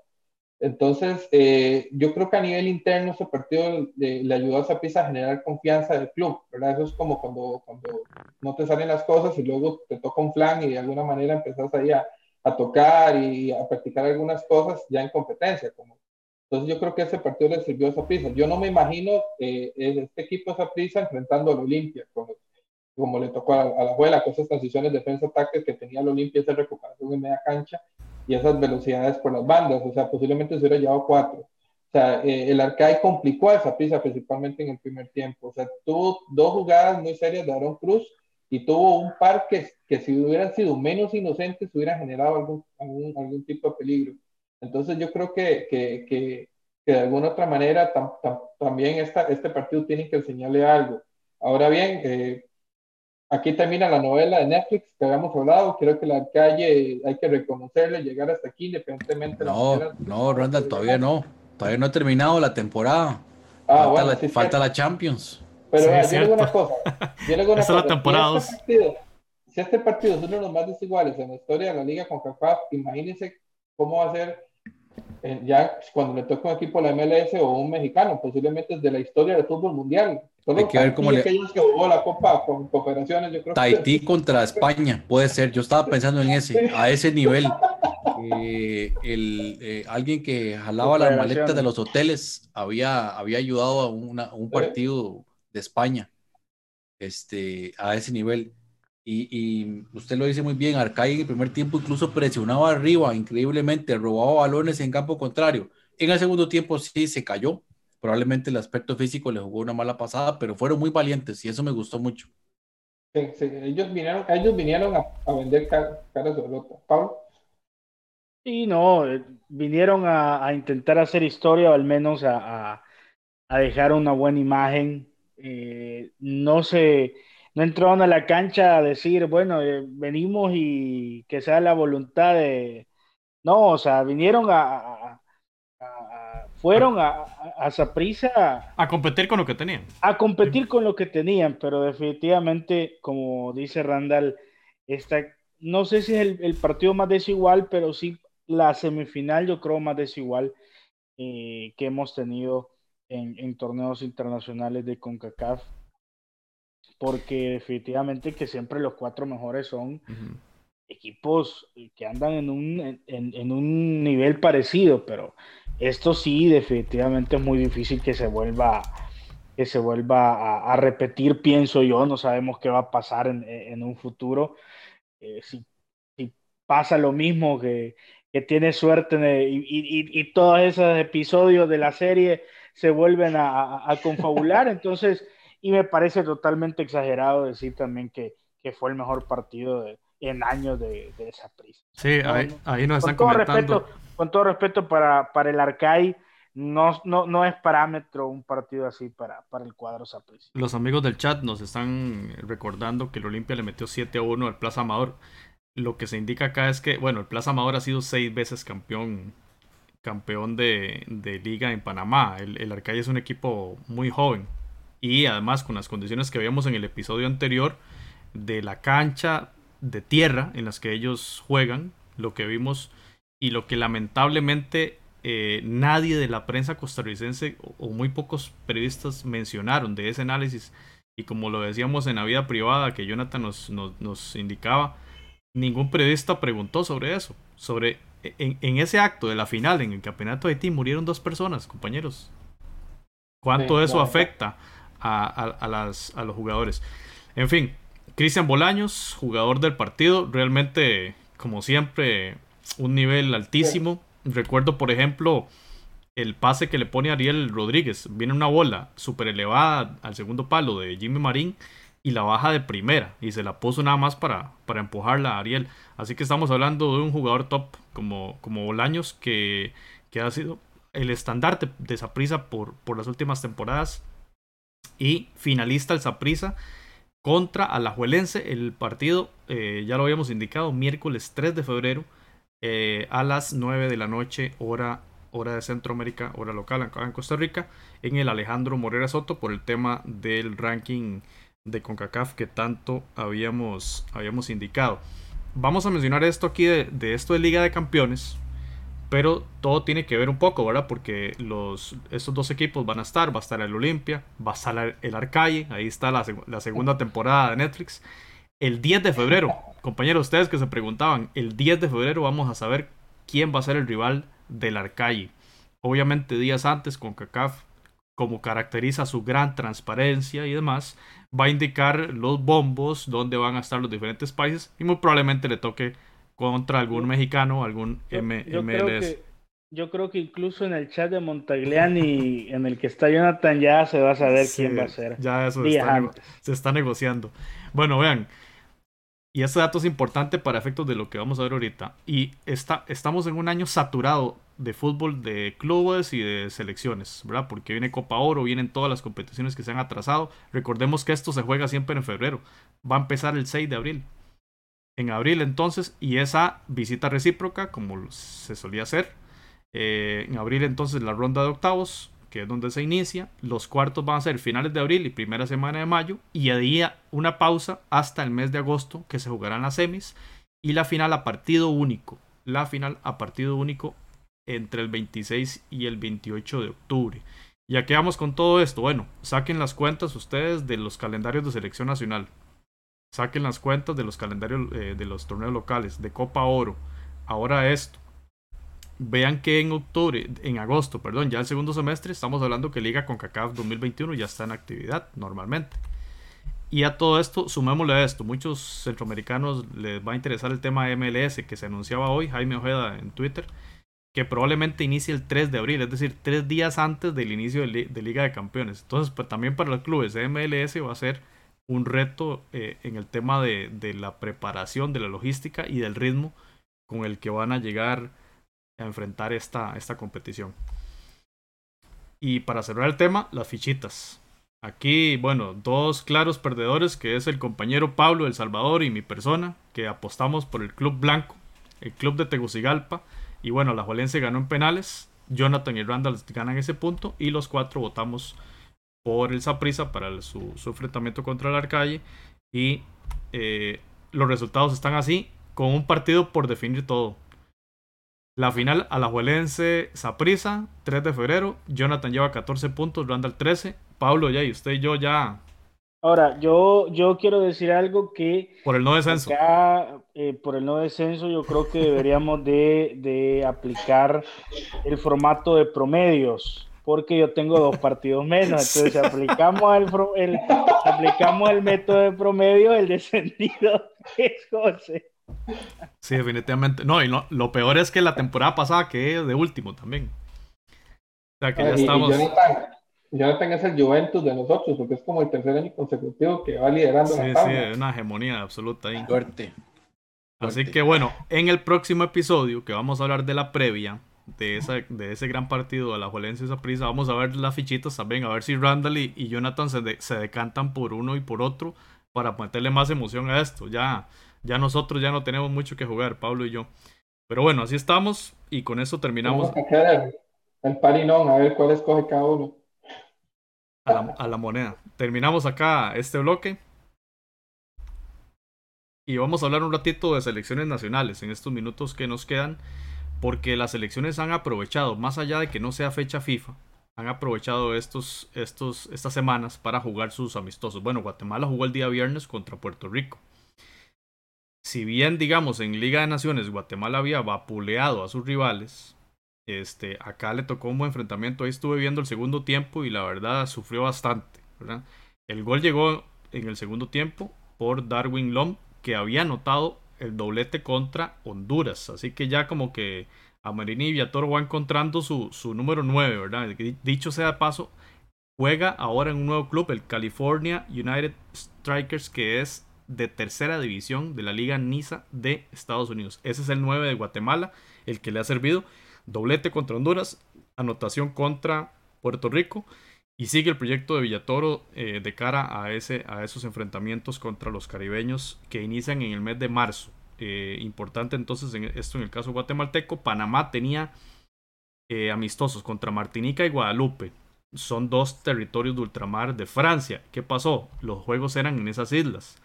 Speaker 4: Entonces, eh, yo creo que a nivel interno ese partido le, ayudó a Zapisa a generar confianza del club, ¿verdad? Eso es como cuando, cuando no te salen las cosas y luego te toca un flan y de alguna manera empezás ahí a, a tocar y a practicar algunas cosas ya en competencia. Como. Entonces, yo creo que ese partido le sirvió a Zapisa. Yo no me imagino eh, este equipo de Zapisa enfrentando al Olimpia, como, como, le tocó a, la abuela, con esas transiciones defensa-ataque que tenía el Olimpia, esa recuperación en media cancha y esas velocidades por las bandas, o sea, posiblemente se hubiera llevado cuatro. O sea, eh, el Arcade complicó a esa pista principalmente en el primer tiempo. O sea, tuvo dos jugadas muy serias de Aaron Cruz y tuvo un par que, que si hubieran sido menos inocentes hubiera generado algún, algún, tipo de peligro. Entonces yo creo que, que, que, que de alguna otra manera también esta, este partido tiene que enseñarle algo. Ahora bien, eh, Aquí termina la novela de Netflix que habíamos hablado. Creo que la calle hay que reconocerle, llegar hasta aquí, independientemente
Speaker 5: no, de la No, Randall, todavía no. Todavía no ha terminado la temporada. Ah, falta, bueno, la, falta la, Champions.
Speaker 4: Pero sí, yo una cosa. Yo [laughs] una
Speaker 2: cosa. La temporada
Speaker 4: si, este partido, si este partido es uno de los más desiguales en la historia de la liga con CACAF, imagínense cómo va a ser eh, ya cuando le toca un equipo de la MLS o un mexicano, posiblemente es de la historia del fútbol mundial.
Speaker 5: Hay que ver cómo le...
Speaker 4: que jugó la Copa con cooperaciones, yo creo
Speaker 5: Tahití contra España, puede ser. Yo estaba pensando en ese, a ese nivel. [laughs] Eh, el, eh, alguien que jalaba las maletas de los hoteles había, había ayudado a, una, un partido de España este, a ese nivel. Y, y, usted lo dice muy bien, Arcai en el primer tiempo incluso presionaba arriba increíblemente, robaba balones en campo contrario. En el segundo tiempo sí se cayó, probablemente el aspecto físico le jugó una mala pasada, pero fueron muy valientes y eso me gustó mucho.
Speaker 4: Sí, sí, ellos vinieron, ellos vinieron a, vender caras de pelota. Pablo.
Speaker 3: Sí, no, eh, vinieron a, intentar hacer historia o al menos a, dejar una buena imagen. Eh, no se, no entraron a la cancha a decir, bueno, eh, venimos y que sea la voluntad de... No, o sea, vinieron a, fueron a, a Saprisa
Speaker 2: a competir con lo que tenían.
Speaker 3: A competir con lo que tenían, pero definitivamente, como dice Randall, esta, no sé si es el, partido más desigual, pero sí la semifinal yo creo más desigual eh, que hemos tenido en, torneos internacionales de CONCACAF, porque definitivamente que siempre los cuatro mejores son equipos que andan en un, en un nivel parecido, pero esto sí, definitivamente es muy difícil que se vuelva, que se vuelva a, repetir, pienso yo. No sabemos qué va a pasar en, un futuro. Eh, si, pasa lo mismo, que, tiene suerte y, todos esos episodios de la serie se vuelven a, confabular. Entonces, y me parece totalmente exagerado decir también que, fue el mejor partido en años de, esa prisa.
Speaker 2: Sí, ahí, nos están comentando
Speaker 3: con todo respeto para, para el Arcai, no, no, no, es parámetro un partido así para, para el cuadro Saprissa.
Speaker 2: Los amigos del chat nos están recordando que el Olimpia le metió 7 a 1 al Plaza Amador. Lo que se indica acá es que, bueno, el Plaza Amador ha sido seis veces campeón, campeón de, de liga en Panamá. El, el Arcai es un equipo muy joven. Y además, con las condiciones que veíamos en el episodio anterior, de la cancha de tierra en las que ellos juegan, lo que vimos y lo que lamentablemente eh, nadie de la prensa costarricense o, muy pocos periodistas mencionaron de ese análisis. Y como lo decíamos en la vida privada que Jonathan nos, nos, indicaba, ningún periodista preguntó sobre eso. Sobre en, ese acto de la final, en el campeonato de Haití, murieron dos personas, compañeros. ¿Cuánto eso afecta a, las, a los jugadores? En fin, Cristian Bolaños, jugador del partido, realmente, como siempre, un nivel altísimo. Recuerdo, por ejemplo, el pase que le pone Ariel Rodríguez. Viene una bola súper elevada al segundo palo de Jimmy Marín y la baja de primera y se la puso nada más para, para empujarla a Ariel. Así que estamos hablando de un jugador top como, como Bolaños que, que ha sido el estandarte de Saprisa por, por las últimas temporadas y finalista el Saprisa contra Alajuelense. El partido, eh, ya lo habíamos indicado, miércoles 3 de febrero eh, a las 9 de la noche, hora, hora de Centroamérica, hora local en Costa Rica, en el Alejandro Morera Soto por el tema del ranking de CONCACAF que tanto habíamos, habíamos indicado. Vamos a mencionar esto aquí de, esto de Liga de Campeones, pero todo tiene que ver un poco, ¿verdad? Porque los, estos dos equipos van a estar, va a estar el Olimpia, va a estar el Arcalle, ahí está la, segunda temporada de Netflix el 10 de febrero. Compañeros, ustedes que se preguntaban, el 10 de febrero vamos a saber quién va a ser el rival del Arcalle. Obviamente días antes con CACAF, como caracteriza su gran transparencia y demás, va a indicar los bombos, donde van a estar los diferentes países y muy probablemente le toque contra algún mexicano, algún MLS.
Speaker 3: Yo creo que incluso en el chat de Montagliani, [laughs] en el que está Jonathan, ya se va a saber quién va a ser.
Speaker 2: Ya eso se está negociando. Bueno, vean, y este dato es importante para efectos de lo que vamos a ver ahorita. Y está, estamos en un año saturado de fútbol de clubes y de selecciones, ¿verdad? Porque viene Copa Oro, vienen todas las competiciones que se han atrasado. Recordemos que esto se juega siempre en febrero. Va a empezar el 6 de abril. En abril entonces, y esa visita recíproca, como se solía hacer. Eh, en abril entonces la ronda de octavos, que es donde se inicia. Los cuartos van a ser finales de abril y primera semana de mayo. Y ahí una pausa hasta el mes de agosto que se jugarán las semis. Y la final a partido único. La final a partido único entre el 26 y el 28 de octubre. Ya que vamos con todo esto. Bueno, saquen las cuentas ustedes de los calendarios de selección nacional. Saquen las cuentas de los calendarios eh, de los torneos locales, de Copa Oro. Ahora esto vean que en octubre, en agosto, perdón, ya el segundo semestre, estamos hablando que Liga con CACAF 2021 ya está en actividad normalmente. Y a todo esto, sumémosle a esto, muchos centroamericanos les va a interesar el tema MLS que se anunciaba hoy, Jaime Ojeda en Twitter, que probablemente inicie el 3 de abril, es decir, tres días antes del inicio de, Liga de Campeones. Entonces, pues, también para los clubes de MLS va a ser un reto eh, en el tema de, de la preparación, de la logística y del ritmo con el que van a llegar a enfrentar esta, esta competición. Y para cerrar el tema, las fichitas. Aquí, bueno, dos claros perdedores, que es el compañero Pablo El Salvador y mi persona, que apostamos por el Club Blanco, el Club de Tegucigalpa. Y bueno, la Juelense ganó en penales. Jonathan y Randall ganan ese punto. Y los cuatro votamos por el Saprisa para su, enfrentamiento contra el Arcalle. Y eh, los resultados están así, con un partido por definir todo. La final a la Juelense Saprisa, 3 de febrero. Jonathan lleva 14 puntos, Randall 13. Pablo, ya, y usted y yo ya.
Speaker 3: Ahora, yo, yo quiero decir algo que.
Speaker 2: Por el no descenso.
Speaker 3: Eh, por el no descenso, yo creo que deberíamos de, de aplicar el formato de promedios porque yo tengo dos partidos menos. Entonces, si aplicamos el, el, aplicamos el método de promedio, el descendido [laughs] es José.
Speaker 2: Sí, definitivamente. No, y no, lo peor es que la temporada pasada quedé de último también.
Speaker 4: O sea que ya estamos. Jonathan, es el Juventus de nosotros, porque es como el tercer año consecutivo que va liderando
Speaker 2: sí, la Sí, es una hegemonía absoluta ahí. Suerte. Así que bueno, en el próximo episodio, que vamos a hablar de la previa de, esa, de ese gran partido de la Juelense y prisa, vamos a ver las fichitas también, a ver si Randall y, Jonathan se, se decantan por uno y por otro para meterle más emoción a esto. Ya ya nosotros ya no tenemos mucho que jugar, Pablo y yo. Pero bueno, así estamos y con eso terminamos.
Speaker 4: el, el parinón, a ver cuál escoge cada uno.
Speaker 2: A la, a la moneda. Terminamos acá este bloque. Y vamos a hablar un ratito de selecciones nacionales en estos minutos que nos quedan, porque las selecciones han aprovechado, más allá de que no sea fecha FIFA, han aprovechado estos, estos, estas semanas para jugar sus amistosos. Bueno, Guatemala jugó el día viernes contra Puerto Rico. Si bien, digamos, en Liga de Naciones Guatemala había vapuleado a sus rivales, este, acá le tocó un buen enfrentamiento. Ahí estuve viendo el segundo tiempo y la verdad sufrió bastante. El gol llegó en el segundo tiempo por Darwin Lom, que había anotado el doblete contra Honduras. Así que ya como que a Marini Viator va encontrando su, su número 9, ¿verdad? Dicho sea de paso, juega ahora en un nuevo club, el California United Strikers, que es de tercera división de la Liga NISA de Estados Unidos. Ese es el 9 de Guatemala, el que le ha servido. Doblete contra Honduras, anotación contra Puerto Rico y sigue el proyecto de Villatoro eh, de cara a, ese, a esos enfrentamientos contra los caribeños que inician en el mes de marzo. Eh, importante entonces en esto en el caso guatemalteco. Panamá tenía eh, amistosos contra Martinica y Guadalupe. Son dos territorios de ultramar de Francia. ¿Qué pasó? Los juegos eran en esas islas.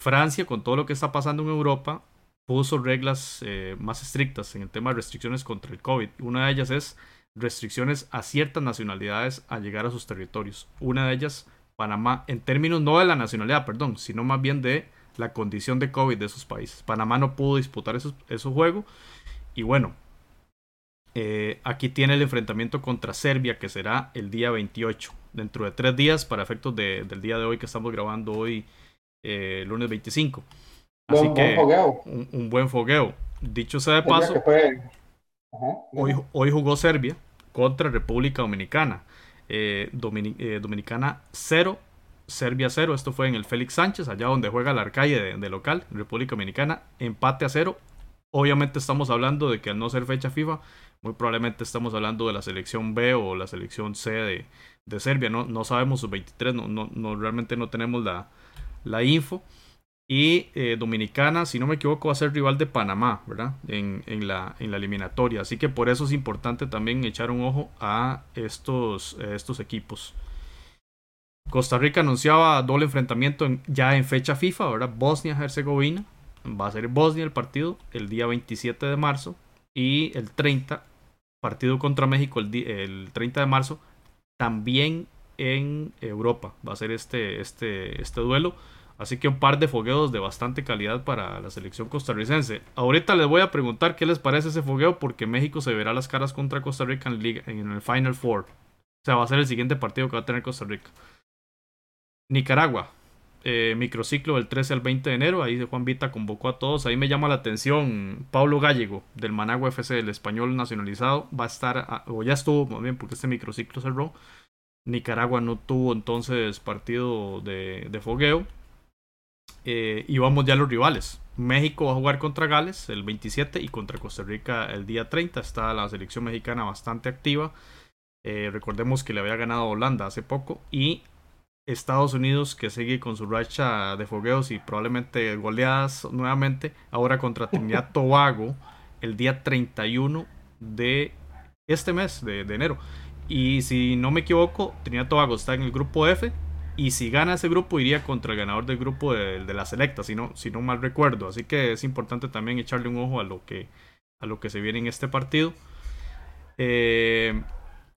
Speaker 2: Francia, con todo lo que está pasando en Europa, puso reglas más estrictas en el tema de restricciones contra el COVID. Una de ellas es restricciones a ciertas nacionalidades a llegar a sus territorios. Una de ellas, Panamá, en términos no de la nacionalidad, perdón, sino más bien de la condición de COVID de esos países. Panamá no pudo disputar esos, juegos. Y bueno, eh, aquí tiene el enfrentamiento contra Serbia, que será el día 28, dentro de tres días, para efectos del día de hoy que estamos grabando hoy, eh, lunes 25. Así que un, buen fogueo. Dicho sea de paso, hoy, hoy jugó Serbia contra República Dominicana. Eh, eh, Dominicana 0, Serbia 0. Esto fue en el Félix Sánchez, allá donde juega la Arcalle de, local, República Dominicana. Empate a 0. Obviamente estamos hablando de que al no ser fecha FIFA, muy probablemente estamos hablando de la selección B o la selección C de, de Serbia. No, no sabemos sus 23, no, no, realmente no tenemos la, la info. Y eh, Dominicana, si no me equivoco, va a ser rival de Panamá, ¿verdad? En, en, la, en la eliminatoria. Así que por eso es importante también echar un ojo a estos, estos equipos. Costa Rica anunciaba doble enfrentamiento ya en fecha FIFA, ¿verdad? Bosnia-Herzegovina. Va a ser Bosnia el partido el día 27 de marzo. Y el 30, partido contra México el, el 30 de marzo, también en Europa. Va a ser este, este, este duelo. Así que un par de fogueos de bastante calidad para la selección costarricense. Ahorita les voy a preguntar qué les parece ese fogueo porque México se verá las caras contra Costa Rica en, el Final Four. O sea, va a ser el siguiente partido que va a tener Costa Rica. Nicaragua. Eh, microciclo del 13 al 20 de enero. Ahí Juan Vita convocó a todos. Ahí me llama la atención Pablo Gallego del Managua FC, el español nacionalizado. Va a estar, o ya estuvo, más bien, porque este microciclo cerró. Nicaragua no tuvo entonces partido de, de fogueo. Eh, y vamos ya a los rivales. México va a jugar contra Gales el 27 y contra Costa Rica el día 30. Está la selección mexicana bastante activa. Eh, recordemos que le había ganado a Holanda hace poco. Y Estados Unidos que sigue con su racha de fogueos y probablemente goleadas nuevamente. Ahora contra Trinidad [laughs] Tobago el día 31 de este mes de, de enero. Y si no me equivoco, Trinidad Tobago está en el grupo F y si gana ese grupo, iría contra el ganador del grupo de, la selecta, si no, si no mal recuerdo. Así que es importante también echarle un ojo a lo que, a lo que se viene en este partido. Eh,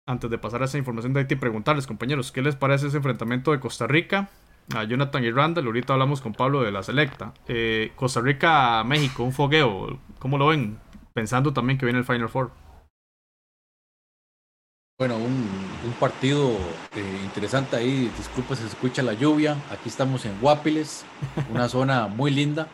Speaker 2: antes de pasar a esa información de Haití, preguntarles, compañeros, ¿qué les parece ese enfrentamiento de Costa Rica? A Jonathan y Randall, ahorita hablamos con Pablo de la selecta. Eh, Costa Rica, México, un fogueo, ¿cómo lo ven? Pensando también que viene el Final Four.
Speaker 5: Bueno, un, partido eh, interesante ahí. Disculpa si se escucha la lluvia. Aquí estamos en Guapiles, [laughs] una zona muy linda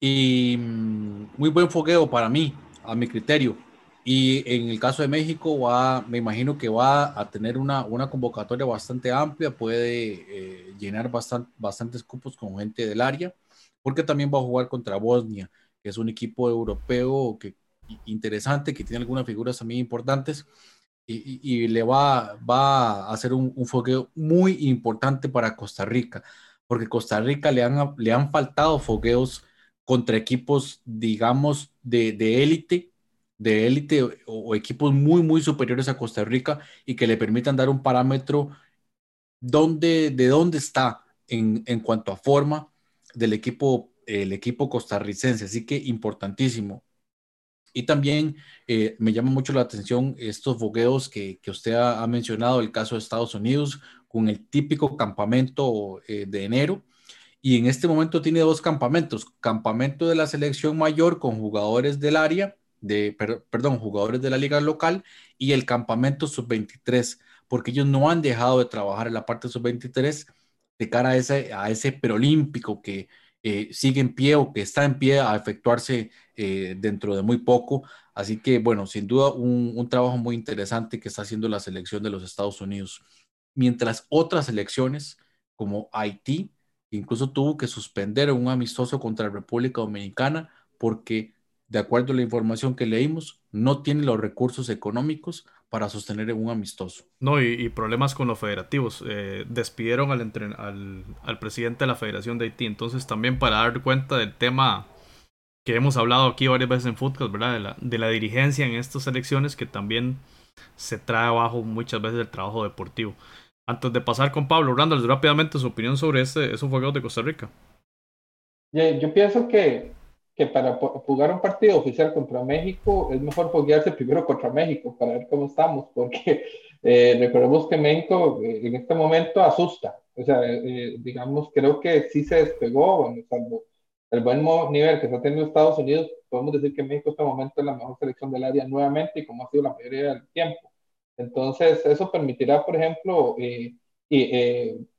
Speaker 5: y mm, muy buen fogueo para mí, a mi criterio. Y en el caso de México, va, me imagino que va a tener una, una convocatoria bastante amplia, puede eh, llenar bastantes cupos con gente del área, porque también va a jugar contra Bosnia, que es un equipo europeo que, interesante, que tiene algunas figuras también importantes y, le va, va a hacer un, un, fogueo muy importante para Costa Rica, porque Costa Rica le han, le han faltado fogueos contra equipos, digamos, de élite, de élite o, equipos muy, muy superiores a Costa Rica y que le permitan dar un parámetro donde, de dónde está en, en cuanto a forma del equipo el equipo costarricense, así que importantísimo. Y también eh, me llama mucho la atención estos fogueos que, que usted ha, mencionado, el caso de Estados Unidos, con el típico campamento eh, de enero. Y en este momento tiene dos campamentos, campamento de la selección mayor con jugadores del área, de, perdón, jugadores de la liga local y el campamento sub-23, porque ellos no han dejado de trabajar en la parte sub-23 de cara a ese, a ese preolímpico que eh, sigue en pie o que está en pie a efectuarse eh, dentro de muy poco. Así que, bueno, sin duda un, trabajo muy interesante que está haciendo la selección de los Estados Unidos. Mientras otras selecciones, como Haití, incluso tuvo que suspender un amistoso contra la República Dominicana porque, de acuerdo a la información que leímos, no tiene los recursos económicos para sostener un amistoso.
Speaker 2: No, y, problemas con los federativos. Eh, despidieron al, al, al, presidente de la Federación de Haití. Entonces, también para dar cuenta del tema que hemos hablado aquí varias veces en fútbol, ¿verdad? De la, de la dirigencia en estas elecciones que también se trae abajo muchas veces el trabajo deportivo. Antes de pasar con Pablo Randall, rápidamente su opinión sobre este, esos juegos de Costa Rica.
Speaker 4: Yo pienso que que para jugar un partido oficial contra México es mejor foguearse primero contra México para ver cómo estamos, porque [laughs] eh, recordemos que México eh, en este momento asusta. O sea, eh, digamos, creo que sí se despegó, bueno, salvo el buen nivel que está teniendo Estados Unidos, podemos decir que México en este momento es la mejor selección del área nuevamente y como ha sido la mayoría del tiempo. Entonces, eso permitirá, por ejemplo, y,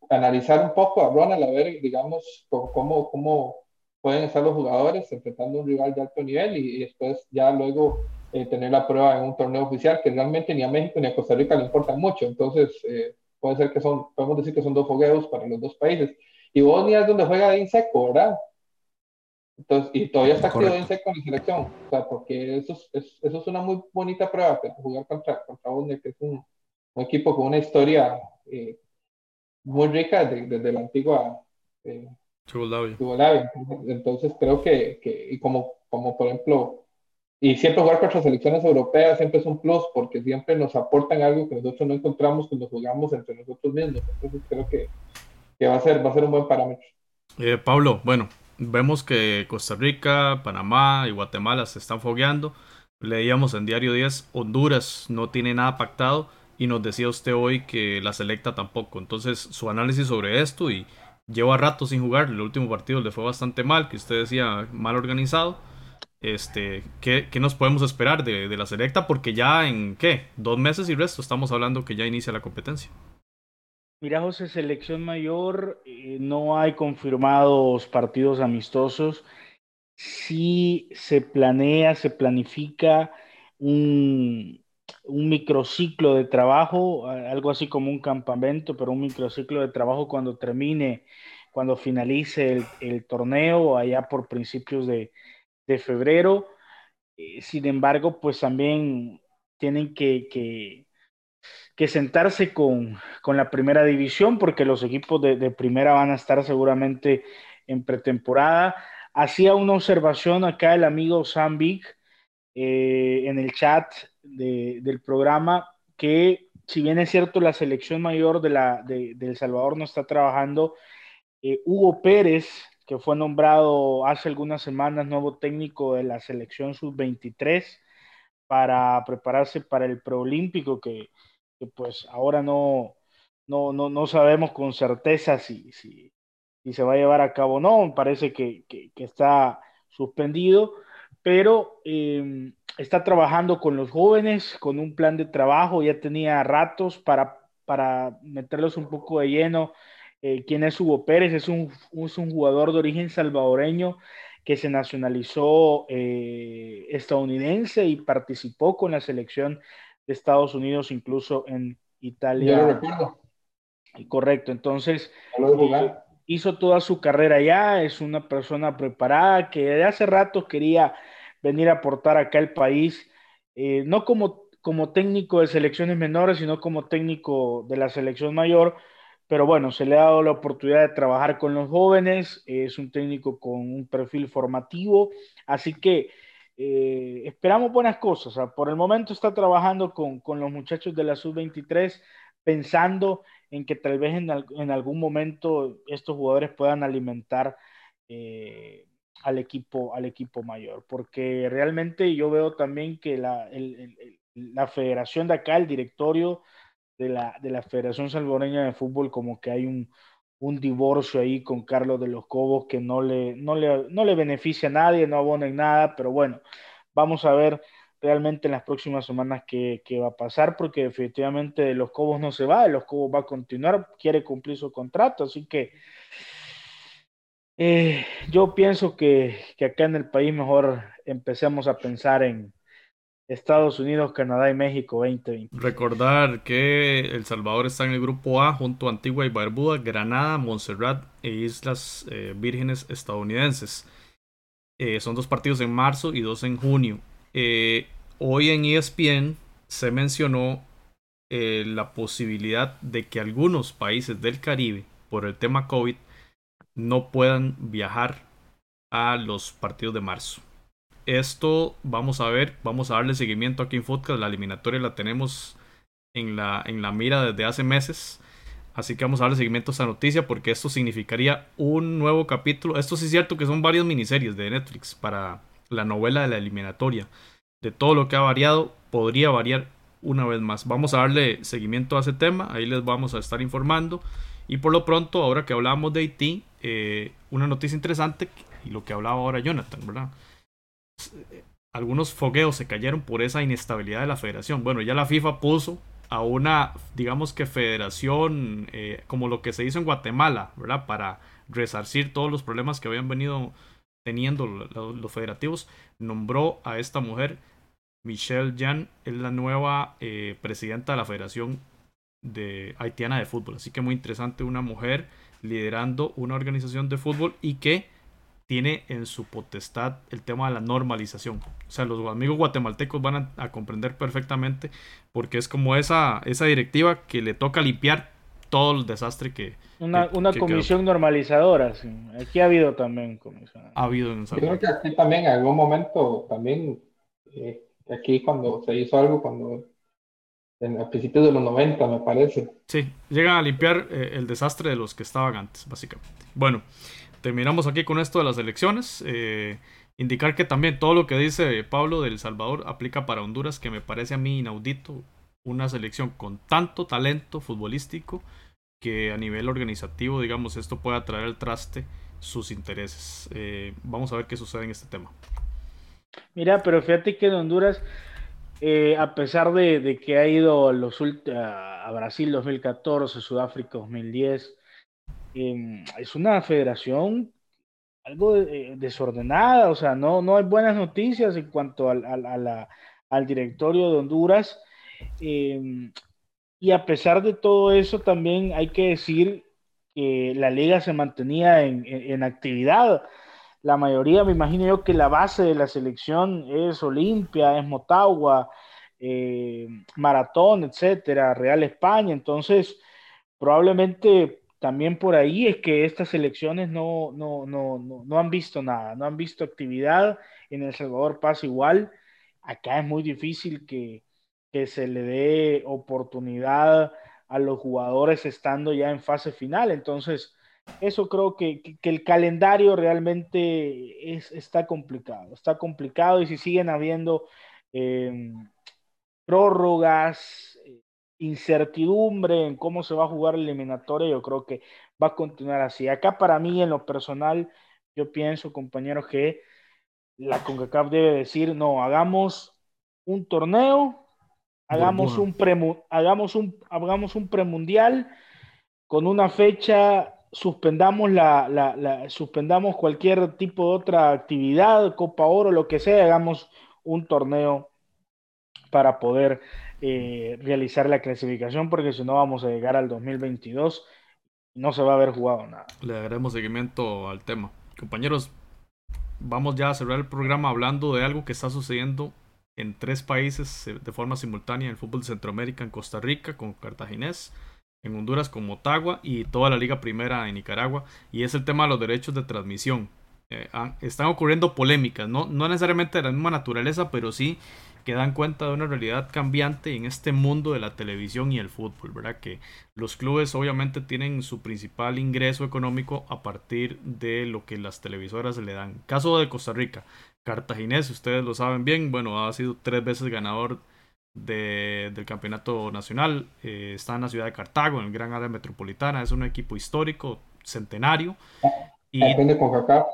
Speaker 4: analizar un poco a Ronald, a ver, digamos, cómo, cómo pueden estar los jugadores enfrentando a un rival de alto nivel y, después ya luego eh, tener la prueba en un torneo oficial que realmente ni a México ni a Costa Rica le importa mucho. Entonces, eh, puede ser que son, podemos decir que son dos fogueos para los dos países. Y Bosnia es donde juega de Inseco, ¿verdad? Entonces, y todavía está activo Inseco en la selección. O sea, porque eso es, eso es una muy bonita prueba, jugar contra, contra Bosnia, que es un, un equipo con una historia eh, muy rica desde, desde la antigua Yugoslavia. Entonces creo que, que, y como, como por ejemplo, y siempre jugar contra selecciones europeas siempre es un plus porque siempre nos aportan algo que nosotros no encontramos cuando jugamos entre nosotros mismos. Entonces creo que, que va, a ser, va a ser un buen parámetro.
Speaker 2: Eh, Pablo, bueno, vemos que Costa Rica, Panamá y Guatemala se están fogueando. Leíamos en Diario 10, Honduras no tiene nada pactado y nos decía usted hoy que la selecta tampoco. Entonces, su análisis sobre esto y, lleva rato sin jugar, el último partido le fue bastante mal, que usted decía mal organizado. Este, ¿qué, qué nos podemos esperar de, de, la selecta? Porque ya en, ¿qué? Dos meses y resto estamos hablando que ya inicia la competencia.
Speaker 3: Mira, José, selección mayor, eh, no hay confirmados partidos amistosos. Sí se planea, se planifica un, un microciclo de trabajo, algo así como un campamento, pero un microciclo de trabajo cuando termine, cuando finalice el, torneo, allá por principios de, febrero. Eh, sin embargo, pues también tienen que, que, sentarse con, la primera división, porque los equipos de, primera van a estar seguramente en pretemporada. Hacía una observación acá el amigo Sam Big eh, en el chat del programa que si bien es cierto la selección mayor de, la, de, El Salvador no está trabajando, eh, Hugo Pérez, que fue nombrado hace algunas semanas nuevo técnico de la selección sub-23 para prepararse para el preolímpico, que, que pues ahora no, no, no, no, sabemos con certeza si, si, si, se va a llevar a cabo o no, parece que, que, que está suspendido, pero eh, está trabajando con los jóvenes, con un plan de trabajo, ya tenía ratos para, para meterlos un poco de lleno. Eh, ¿Quién es Hugo Pérez? Es un, es un, jugador de origen salvadoreño que se nacionalizó eh, estadounidense y participó con la selección de Estados Unidos, incluso en Italia. Correcto, entonces eh, hizo toda su carrera allá, es una persona preparada que de hace rato quería venir a aportar acá al país, eh, no como, como técnico de selecciones menores, sino como técnico de la selección mayor. Pero bueno, se le ha dado la oportunidad de trabajar con los jóvenes, es un técnico con un perfil formativo, así que eh, esperamos buenas cosas. por el momento está trabajando con, con los muchachos de la sub-23, pensando en que tal vez en, en, algún momento estos jugadores puedan alimentar eh, al equipo, al equipo mayor, porque realmente yo veo también que la, la federación de acá, el directorio de la, de la Federación Salvadoreña de Fútbol, como que hay un, un divorcio ahí con Carlos de los Cobos que no le, no le, no le beneficia a nadie, no abona en nada, pero bueno, vamos a ver realmente en las próximas semanas qué, va a pasar, porque definitivamente de los Cobos no se va, de los Cobos va a continuar, quiere cumplir su contrato, así que eh, yo pienso que, que, acá en el país mejor empecemos a pensar en Estados Unidos, Canadá y México 2020.
Speaker 2: Recordar que El Salvador está en el grupo A junto a Antigua y Barbuda, Granada, Montserrat e Islas eh, Vírgenes estadounidenses. Eh, son dos partidos en marzo y dos en junio. Eh, hoy en ESPN se mencionó la posibilidad de que algunos países del Caribe, por el tema COVID, no puedan viajar a los partidos de marzo. Esto vamos a ver, vamos a darle seguimiento aquí en Footcast. La eliminatoria la tenemos en la, en la mira desde hace meses. Así que vamos a darle seguimiento a esta noticia porque esto significaría un nuevo capítulo. Esto sí es cierto que son varias miniseries de Netflix para la novela de la eliminatoria. De todo lo que ha variado, podría variar una vez más. Vamos a darle seguimiento a ese tema. Ahí les vamos a estar informando. Y por lo pronto, ahora que hablábamos de Haití, eh, una noticia interesante y lo que hablaba ahora Jonathan, ¿verdad? Algunos fogueos se cayeron por esa inestabilidad de la federación. Bueno, ya la FIFA puso a una, digamos que federación, eh, como lo que se hizo en Guatemala, ¿verdad? Para resarcir todos los problemas que habían venido teniendo los, federativos, nombró a esta mujer, Michelle Jan, es la nueva eh, presidenta de la Federación de Haitiana de Fútbol. Así que muy interesante, una mujer liderando una organización de fútbol y que tiene en su potestad el tema de la normalización. O sea, los amigos guatemaltecos van a, comprender perfectamente porque es como esa, esa directiva que le toca limpiar todo el desastre que...
Speaker 3: Una, una comisión normalizadora, sí. Aquí ha habido también comisión.
Speaker 2: Ha habido
Speaker 4: en Yo creo que aquí también en algún momento, también, eh, aquí cuando se hizo algo, cuando en, a principios de los 90, me parece.
Speaker 2: Sí, llegan a limpiar eh, el desastre de los que estaban antes, básicamente. Bueno, terminamos aquí con esto de las elecciones. Eh, indicar que también todo lo que dice Pablo del Salvador aplica para Honduras, que me parece a mí inaudito una selección con tanto talento futbolístico que a nivel organizativo, digamos, esto pueda traer al traste sus intereses. Eh, vamos a ver qué sucede en este tema.
Speaker 3: Mira, pero fíjate que en Honduras, eh, a pesar de, que ha ido los a Brasil 2014, Sudáfrica 2010, Em, es una federación algo eh, desordenada, o sea, no, no hay buenas noticias en cuanto al, directorio de Honduras. Em, y a pesar de todo eso, también hay que decir que la liga se mantenía en, actividad. La mayoría, me imagino yo que la base de la selección es Olimpia, es Motagua, eh, Maratón, etcétera, Real España. Entonces, probablemente también por ahí es que estas elecciones no, no, no, no, han visto nada, no han visto actividad. En El Salvador pasa igual. Acá es muy difícil que, que se le dé oportunidad a los jugadores estando ya en fase final. Entonces, eso creo que, que, el calendario realmente es, está complicado. Está complicado y si siguen habiendo eh, prórrogas, incertidumbre en cómo se va a jugar el eliminatoria, yo creo que va a continuar así. Acá para mí, en lo personal, yo pienso, compañeros, que la CONCACAF debe decir, no, hagamos un torneo, hagamos un, hagamos un, hagamos un premundial con una fecha, suspendamos, la, la, suspendamos cualquier tipo de otra actividad, Copa Oro, lo que sea, hagamos un torneo para poder eh, realizar la clasificación, porque si no vamos a llegar al 2022 y no se va a haber jugado nada.
Speaker 2: Le daremos seguimiento al tema. Compañeros, vamos ya a cerrar el programa hablando de algo que está sucediendo en tres países eh, de forma simultánea en el fútbol de Centroamérica, en Costa Rica con Cartaginés, en Honduras con Motagua y toda la Liga Primera en Nicaragua, y es el tema de los derechos de transmisión. eh, están ocurriendo polémicas, ¿no? no necesariamente de la misma naturaleza, pero sí que dan cuenta de una realidad cambiante en este mundo de la televisión y el fútbol, ¿verdad? Que los clubes obviamente tienen su principal ingreso económico a partir de lo que las televisoras le dan. Caso de Costa Rica, Cartaginés, ustedes lo saben bien, bueno, ha sido tres veces ganador del campeonato nacional, eh, está en la ciudad de Cartago, en el gran área metropolitana, es un equipo histórico, centenario. Y,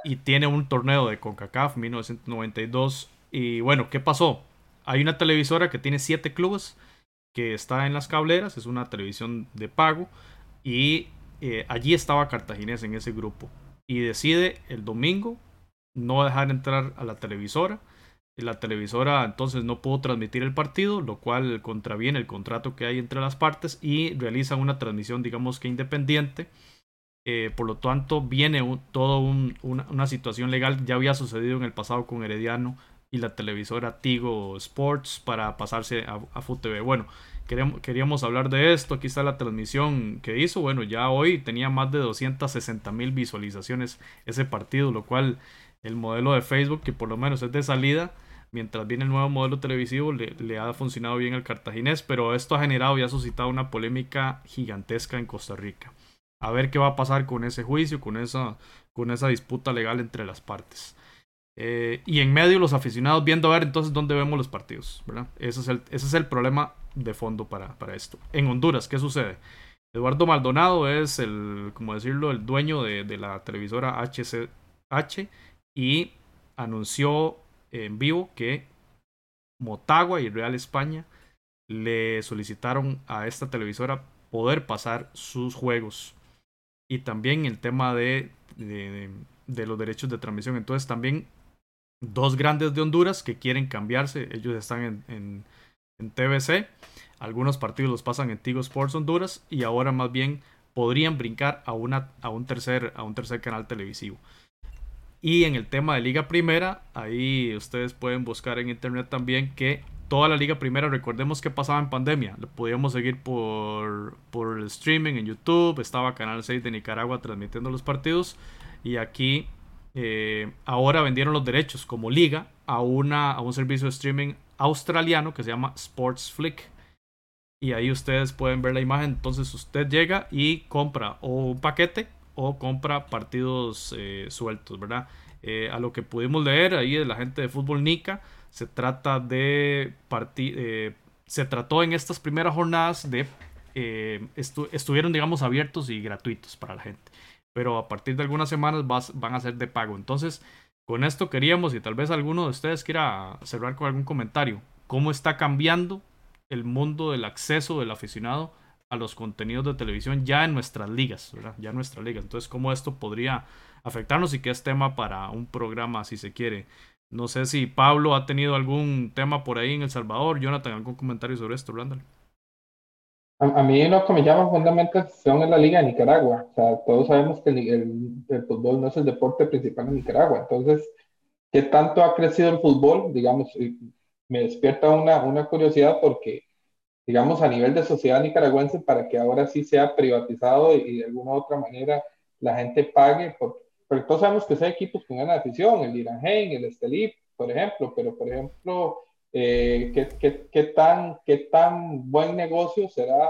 Speaker 2: y tiene un torneo de CONCACAF 1992. Y bueno, ¿qué pasó? hay una televisora que tiene siete clubes que está en las cableras, es una televisión de pago y eh, allí estaba Cartaginés en ese grupo y decide el domingo no dejar entrar a la televisora. La televisora entonces no pudo transmitir el partido, lo cual contraviene el contrato que hay entre las partes y realiza una transmisión digamos que independiente. Eh, por lo tanto, viene toda una situación legal, ya había sucedido en el pasado con Herediano y la televisora Tigo Sports para pasarse a, a FUTV. Bueno, queríamos, queríamos hablar de esto. Aquí está la transmisión que hizo. Bueno, ya hoy tenía más de 260 mil visualizaciones ese partido, lo cual el modelo de Facebook, que por lo menos es de salida, mientras viene el nuevo modelo televisivo, le, ha funcionado bien al cartaginés, pero esto ha generado y ha suscitado una polémica gigantesca en Costa Rica. A ver qué va a pasar con ese juicio, con esa, con esa disputa legal entre las partes. Eh, y en medio los aficionados viendo a ver entonces dónde vemos los partidos, ¿verdad? Ese es el, ese es el problema de fondo para, para esto. En Honduras, ¿qué sucede? Eduardo Maldonado es el, como decirlo, el dueño de, de la televisora HCH y anunció en vivo que Motagua y Real España le solicitaron a esta televisora poder pasar sus juegos. Y también el tema de, de, los derechos de transmisión. Entonces también dos grandes de Honduras que quieren cambiarse. Ellos están en, en, TVC. Algunos partidos los pasan en Tigo Sports Honduras y ahora más bien podrían brincar a, una, a, un, tercer, a un tercer canal televisivo. Y en el tema de Liga Primera, ahí ustedes pueden buscar en internet también que toda la Liga Primera, recordemos que pasaba en pandemia, lo podíamos seguir por, por el streaming en YouTube, estaba Canal 6 de Nicaragua transmitiendo los partidos y aquí eh, ahora vendieron los derechos como liga a, una, a un servicio de streaming australiano que se llama Sports Flick. Y ahí ustedes pueden ver la imagen. Entonces usted llega y compra o un paquete o compra partidos eh, sueltos, ¿verdad? Eh, a lo que pudimos leer ahí de la gente de Fútbol Nica, se trata de se trató en estas primeras jornadas de estuvieron digamos abiertos y gratuitos para la gente pero a partir de algunas semanas van a ser de pago. Entonces, con esto queríamos, y tal vez alguno de ustedes quiera cerrar con algún comentario, cómo está cambiando el mundo del acceso del aficionado a los contenidos de televisión ya en nuestras ligas, ¿verdad? Ya en nuestras ligas. Entonces, cómo esto podría afectarnos y qué es tema para un programa, si se quiere. No sé si Pablo ha tenido algún tema por ahí en El Salvador. Jonathan, algún comentario sobre esto, Randall.
Speaker 4: A, mí lo que me llama fundamentalmente atención es la Liga de Nicaragua. O sea, todos sabemos que el, el, fútbol no es el deporte principal en Nicaragua. Entonces, ¿qué tanto ha crecido el fútbol? Digamos, me despierta una, una curiosidad porque, digamos, a nivel de sociedad nicaragüense, para que ahora sí sea privatizado y, de alguna otra manera la gente pague, porque, porque todos sabemos que hay equipos con gran afición, el Iranheim, el Estelip, por ejemplo, pero por ejemplo eh, ¿qué, qué, qué, tan, ¿qué tan buen negocio será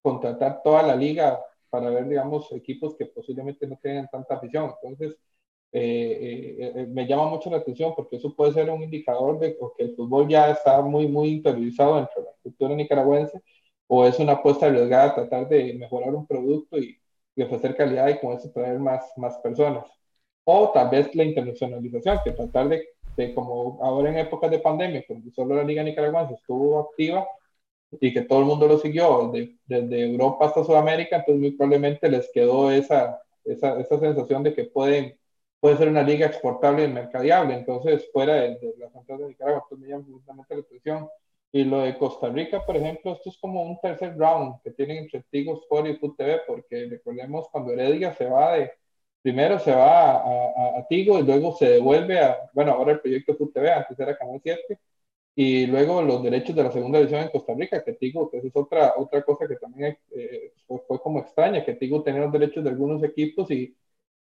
Speaker 4: contratar toda la liga para ver, digamos, equipos que posiblemente no tengan tanta afición? Entonces, eh, eh, me llama mucho la atención porque eso puede ser un indicador de que el fútbol ya está muy, muy interiorizado dentro de la cultura nicaragüense o es una apuesta arriesgada a tratar de mejorar un producto y, y ofrecer calidad y con eso traer más, más personas. O tal vez la internacionalización, que tratar de como ahora en épocas de pandemia, cuando solo la Liga Nicaragüense estuvo activa y que todo el mundo lo siguió desde, desde Europa hasta Sudamérica, entonces muy probablemente les quedó esa, esa, esa, sensación de que pueden, puede ser una liga exportable y mercadeable. Entonces, fuera de, de la frontera de Nicaragua, pues me llama justamente la atención. Y lo de Costa Rica, por ejemplo, esto es como un tercer round que tienen entre Tigo Sport y Food TV, porque recordemos cuando Heredia se va de, primero se va a, a, Tigo y luego se devuelve a, bueno, ahora el proyecto FUTV, antes era Canal 7, y luego los derechos de la segunda división en Costa Rica, que Tigo, que es otra, otra cosa que también eh, fue, como extraña, que Tigo tenía los derechos de algunos equipos y,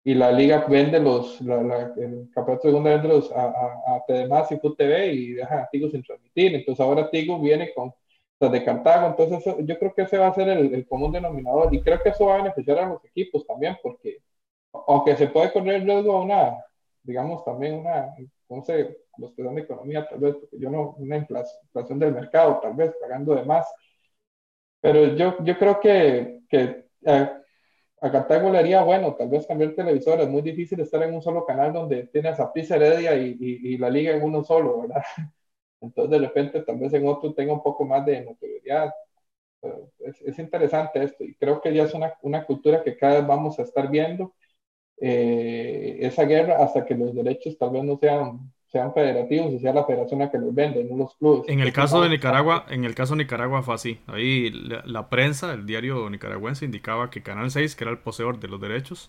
Speaker 4: y la liga vende los, el campeonato de segunda vende los a, a, a y TV y deja a Tigo sin transmitir. Entonces ahora Tigo viene con o de Cartago. Entonces yo creo que ese va a ser el, común denominador y creo que eso va a beneficiar a los equipos también porque aunque se puede correr el riesgo a una, digamos también una, no sé, los que dan de economía tal vez, porque yo no, una inflación del mercado tal vez pagando de más. Pero yo, yo creo que, que eh, a Cartago le haría bueno, tal vez cambiar el televisor. Es muy difícil estar en un solo canal donde tienes a Pizza Heredia y, y, la liga en uno solo, ¿verdad? [laughs] Entonces, de repente, tal vez en otro tenga un poco más de notoriedad. Es, es, interesante esto y creo que ya es una, una, cultura que cada vez vamos a estar viendo eh, esa guerra hasta que los derechos tal vez no sean sean federativos y sea la federación la que los vende, no los clubes.
Speaker 2: En el caso de Nicaragua, en el caso de Nicaragua fue así. Ahí la, prensa, el diario nicaragüense indicaba que Canal 6, que era el poseedor de los derechos,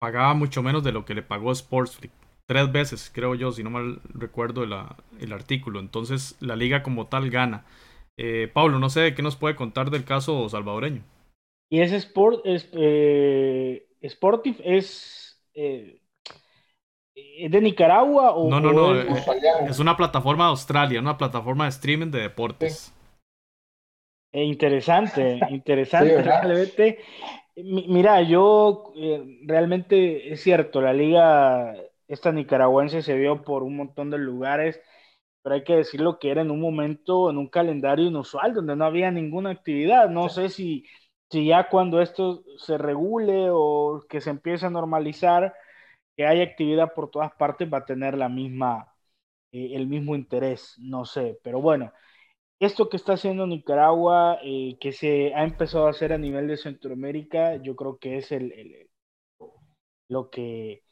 Speaker 2: pagaba mucho menos de lo que le pagó Sportsflix. Tres veces, creo yo, si no mal recuerdo el artículo. Entonces la liga como tal gana. Eh, Pablo, no sé qué nos puede contar del caso salvadoreño.
Speaker 3: Y ese Sport, es, eh, Sportif es eh, ¿Es de Nicaragua o.?
Speaker 2: No, no, no. Eh, es, una plataforma de Australia, una plataforma de streaming de deportes.
Speaker 3: Eh, interesante, [laughs] interesante. Mira, yo eh, realmente es cierto, la liga esta nicaragüense se vio por un montón de lugares, pero hay que decirlo que era en un momento, en un calendario inusual, donde no había ninguna actividad. No sé si, si ya cuando esto se regule o que se empiece a normalizar, que haya actividad por todas partes va a tener la misma, eh, el mismo interés, no sé, pero bueno, esto que está haciendo Nicaragua, eh, que se ha empezado a hacer a nivel de Centroamérica, yo creo que es el, lo, que,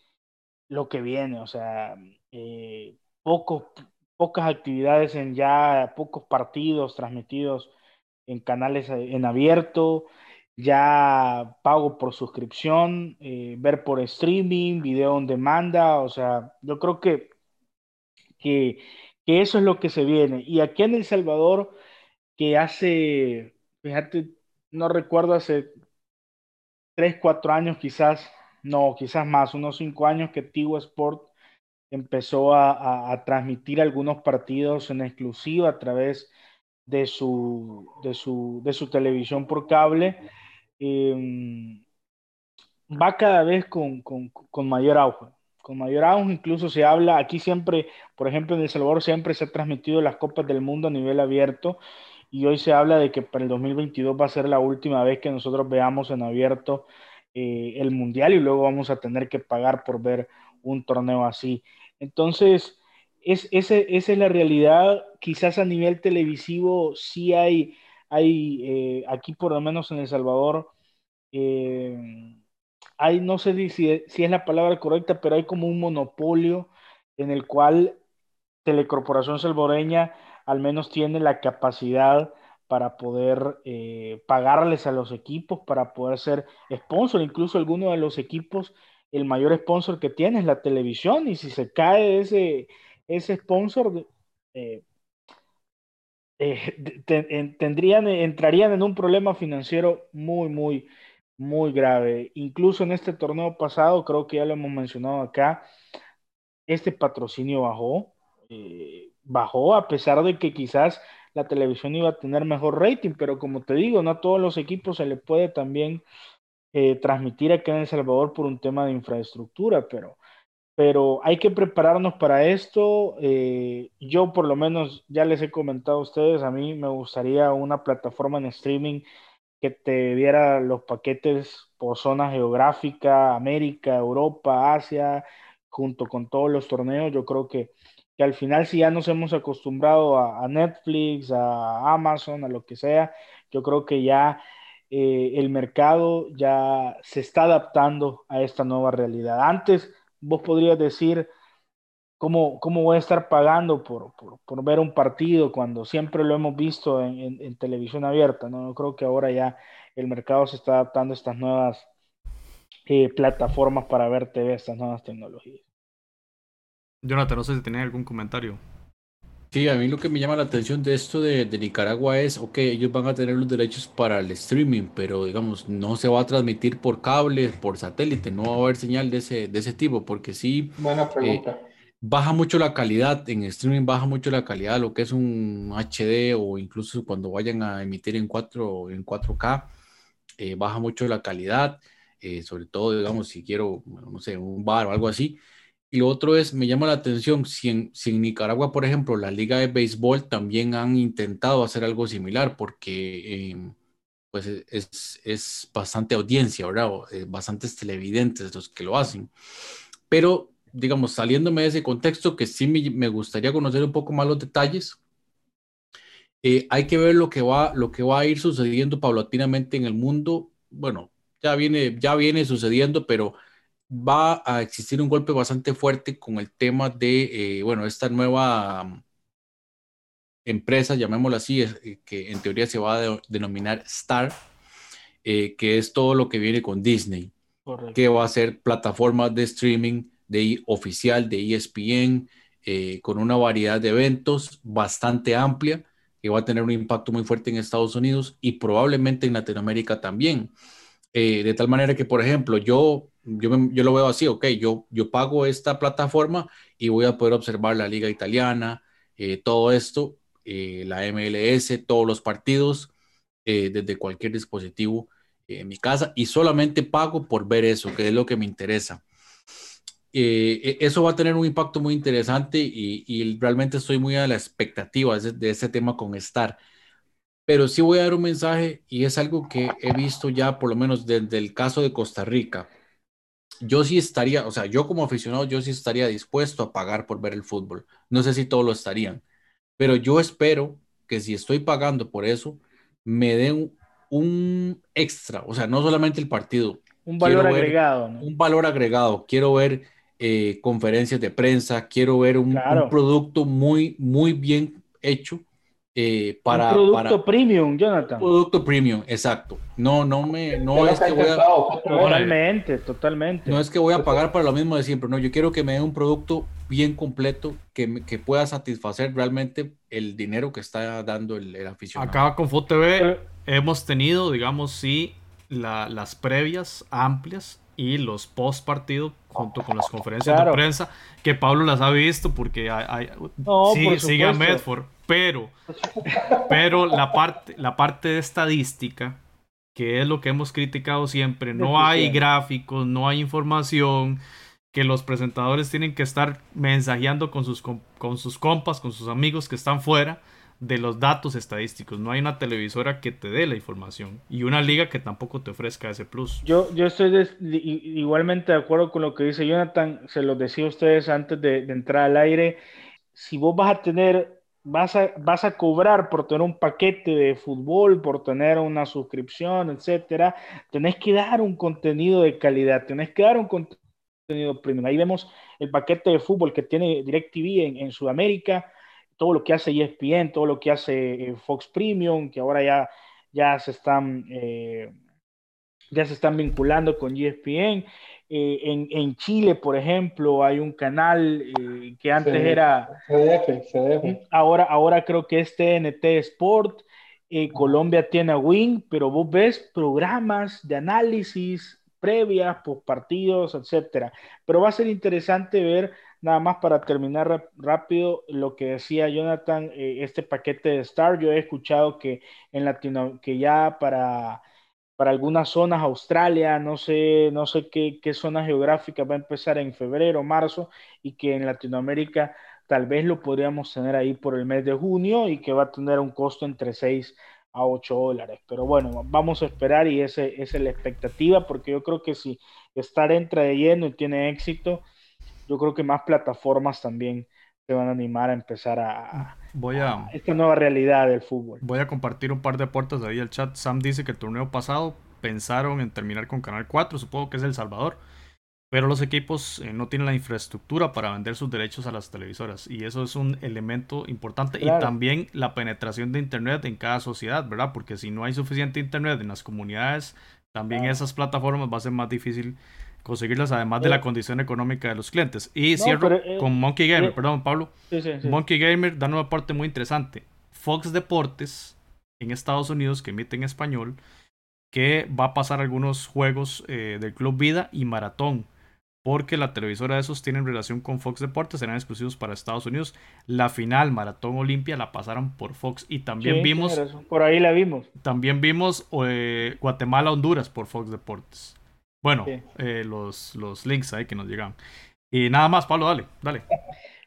Speaker 3: lo que viene, o sea, eh, pocos, pocas actividades en ya, pocos partidos transmitidos en canales en abierto, ya pago por suscripción, eh, ver por streaming, video en demanda, o sea, yo creo que, que, eso es lo que se viene. Y aquí en El Salvador, que hace, fíjate, no recuerdo, hace tres, cuatro años quizás, no, quizás más, unos cinco años que Tigo Sport empezó a, a transmitir algunos partidos en exclusiva a través de su, de su, de su televisión por cable Em, va cada vez con, con, mayor auge. Con mayor auge, incluso se habla, aquí siempre, por ejemplo, en El Salvador siempre se ha transmitido las Copas del Mundo a nivel abierto y hoy se habla de que para el 2022 va a ser la última vez que nosotros veamos en abierto eh, el Mundial y luego vamos a tener que pagar por ver un torneo así. Entonces, es, ese, esa es la realidad. Quizás a nivel televisivo sí hay hay eh, aquí por lo menos en El Salvador, eh, hay, no sé si, si, es la palabra correcta, pero hay como un monopolio en el cual Telecorporación Salvadoreña al menos tiene la capacidad para poder eh, pagarles a los equipos, para poder ser sponsor, incluso alguno de los equipos, el mayor sponsor que tiene es la televisión, y si se cae ese, ese sponsor, eh, tendrían, entrarían en un problema financiero muy, muy, muy grave. Incluso en este torneo pasado, creo que ya lo hemos mencionado acá, este patrocinio bajó, eh, bajó a pesar de que quizás la televisión iba a tener mejor rating, pero como te digo, no a todos los equipos se le puede también eh, transmitir acá en El Salvador por un tema de infraestructura, pero pero hay que prepararnos para esto. Eh, yo por lo menos ya les he comentado a ustedes, a mí me gustaría una plataforma en streaming que te diera los paquetes por zona geográfica, América, Europa, Asia, junto con todos los torneos. Yo creo que, que al final si ya nos hemos acostumbrado a, Netflix, a Amazon, a lo que sea, yo creo que ya eh, el mercado ya se está adaptando a esta nueva realidad. Antes vos podrías decir cómo, cómo voy a estar pagando por, por, ver un partido cuando siempre lo hemos visto en, televisión abierta. ¿no? Yo creo que ahora ya el mercado se está adaptando a estas nuevas eh, plataformas para ver TV, estas nuevas tecnologías.
Speaker 2: Jonathan, no sé si tenés algún comentario.
Speaker 5: Sí, a mí lo que me llama la atención de esto de, Nicaragua es, ok, ellos van a tener los derechos para el streaming, pero digamos, no se va a transmitir por cable, por satélite, no va a haber señal de ese, de ese tipo, porque sí.
Speaker 4: Buena pregunta.
Speaker 5: baja mucho la calidad, en streaming baja mucho la calidad, lo que es un HD o incluso cuando vayan a emitir en, 4, en 4K, eh, baja mucho la calidad, eh, sobre todo, digamos, si quiero, no sé, un bar o algo así. Y otro es, me llama la atención, si en, Nicaragua, por ejemplo, la Liga de Béisbol también han intentado hacer algo similar, porque em, pues e, es, es, bastante audiencia, ¿verdad? Eh, bastantes televidentes los que lo hacen. Pero, digamos, saliéndome de ese contexto, que sí me, gustaría conocer un poco más los detalles, eh, hay que ver lo que, va, lo que va a ir sucediendo paulatinamente en el mundo. Bueno, ya viene, ya viene sucediendo, pero va a existir un golpe bastante fuerte con el tema de, eh, bueno, esta nueva mm, empresa, llamémosla así, eh, que en teoría se va a denominar Star, eh, que es todo lo que viene con Disney, que va a ser plataforma de streaming de oficial de ESPN, con una variedad de eventos bastante amplia, que va a tener un impacto muy fuerte en Estados Unidos y probablemente en Latinoamérica también. de tal manera que, por ejemplo, yo yo, lo veo así, ok, yo, yo pago esta plataforma y voy a poder observar la liga italiana, eh, todo esto, eh, la MLS, todos los partidos, eh, desde cualquier dispositivo en mi casa y solamente pago por ver eso, que es lo que me interesa. E, eso va a tener un impacto muy interesante y, realmente estoy muy a la expectativa de, de ese tema con Star pero sí voy a dar un mensaje y es algo que he visto ya por lo menos desde el caso de Costa Rica yo sí estaría, o sea, yo como aficionado, yo sí estaría dispuesto a pagar por ver el fútbol. No sé si todos lo estarían, pero yo espero que si estoy pagando por eso, me den un extra, o sea, no solamente el partido.
Speaker 3: Un valor agregado.
Speaker 5: Un valor agregado. Quiero ver eh, conferencias de prensa, quiero ver un, un producto muy, muy bien hecho eh, para,
Speaker 3: un producto premium, Jonathan.
Speaker 5: producto premium, exacto. No, no me, no es que voy a,
Speaker 3: totalmente, totalmente.
Speaker 5: No es que voy a pagar para lo mismo de siempre, no, yo quiero que me dé un producto bien completo que, que pueda satisfacer realmente el dinero que está dando el, el aficionado.
Speaker 2: Acá con FUTV hemos tenido, digamos, sí, las previas amplias y los post partido junto con las conferencias de prensa que Pablo las ha visto porque hay, sí, sigue a Medford pero, pero la parte, la parte de estadística, que es lo que hemos criticado siempre, no hay gráficos, no hay información, que los presentadores tienen que estar mensajeando con sus, con sus compas, con sus amigos que están fuera de los datos estadísticos. No hay una televisora que te dé la información y una liga que tampoco te ofrezca ese plus.
Speaker 3: Yo, yo estoy igualmente de acuerdo con lo que dice Jonathan. Se los decía a ustedes antes de, de entrar al aire. Si vos vas a tener vas a, vas a cobrar por tener un paquete de fútbol, por tener una suscripción, etcétera, tenés que dar un contenido de calidad, tenés que dar un contenido premium. Ahí vemos el paquete de fútbol que tiene DirecTV en, en Sudamérica, todo lo que hace ESPN, todo lo que hace eh, Fox Premium, que ahora ya, ya se están eh, ya se están vinculando con ESPN. Eh, en, Chile, por ejemplo, hay un canal eh, que antes era...
Speaker 4: CDF, CDF.
Speaker 3: Ahora, ahora creo que es TNT Sport. Eh, Colombia tiene a Wing, pero vos ves programas de análisis previas, partidos, etcétera. Pero va a ser interesante ver, nada más para terminar rápido, lo que decía Jonathan, este paquete de Star. Yo he escuchado que en Latino, que ya para para algunas zonas, Australia, no sé, no sé qué, qué zona geográfica va a empezar en febrero, marzo, y que en Latinoamérica tal vez lo podríamos tener ahí por el mes de junio y que va a tener un costo entre 6 a 8 dólares. Pero bueno, vamos a esperar y esa es la expectativa, porque yo creo que si Star entra de lleno y tiene éxito, yo creo que más plataformas también se van a animar a empezar a,
Speaker 2: voy a,
Speaker 3: esta nueva realidad del fútbol.
Speaker 2: Voy a compartir un par de puertas de ahí al chat. Sam dice que el torneo pasado pensaron en terminar con Canal 4, supongo que es El Salvador, pero los equipos eh, no tienen la infraestructura para vender sus derechos a las televisoras y eso es un elemento importante y también la penetración de Internet en cada sociedad, ¿verdad? Porque si no hay suficiente Internet en las comunidades, también esas plataformas va a ser más difícil conseguirlas además de la condición económica de los clientes. Y cierro con Monkey Gamer, perdón, Pablo. Monkey Gamer da una parte muy interesante. Fox Deportes en Estados Unidos, que emite en español, que va a pasar algunos juegos del Club Vida y Maratón porque la televisora de esos tienen relación con Fox Deportes, serán exclusivos para Estados Unidos. La final Maratón Olimpia la pasaron por Fox y también vimos...
Speaker 3: Por ahí la vimos.
Speaker 2: También vimos eh, Guatemala-Honduras por Fox Deportes. Bueno, eh, los, los links ahí que nos llegan. Y nada más, Pablo, dale, dale.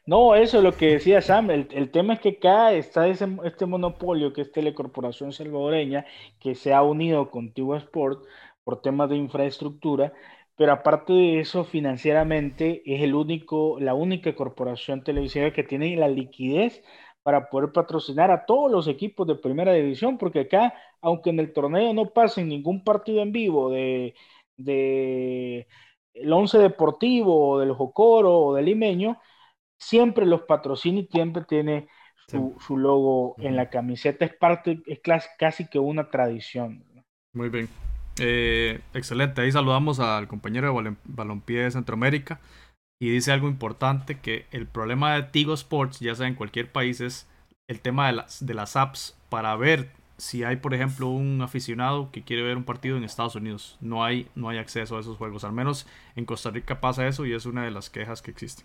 Speaker 3: No, eso es lo que decía Sam. El, tema es que acá está ese, este monopolio que es Telecorporación Salvadoreña, que se ha unido con Tigo Sport por temas de infraestructura pero aparte de eso, financieramente es el único, la única corporación televisiva que tiene la liquidez para poder patrocinar a todos los equipos de primera división, porque acá, aunque en el torneo no pasen ningún partido en vivo de, de el Once Deportivo o del Jocoro o del Limeño, siempre los patrocina y siempre tiene su, su logo en la camiseta. Es parte, es casi que una tradición.
Speaker 2: Muy bien. Eh, excelente, ahí saludamos al compañero de balompié de Centroamérica y dice algo importante que el problema de Tigo Sports, ya sea en cualquier país, es el tema de las, de las apps para ver si hay, por ejemplo, un aficionado que quiere ver un partido en Estados Unidos. No hay, no hay acceso a esos juegos. Al menos en Costa Rica pasa eso y es una de las quejas que existe.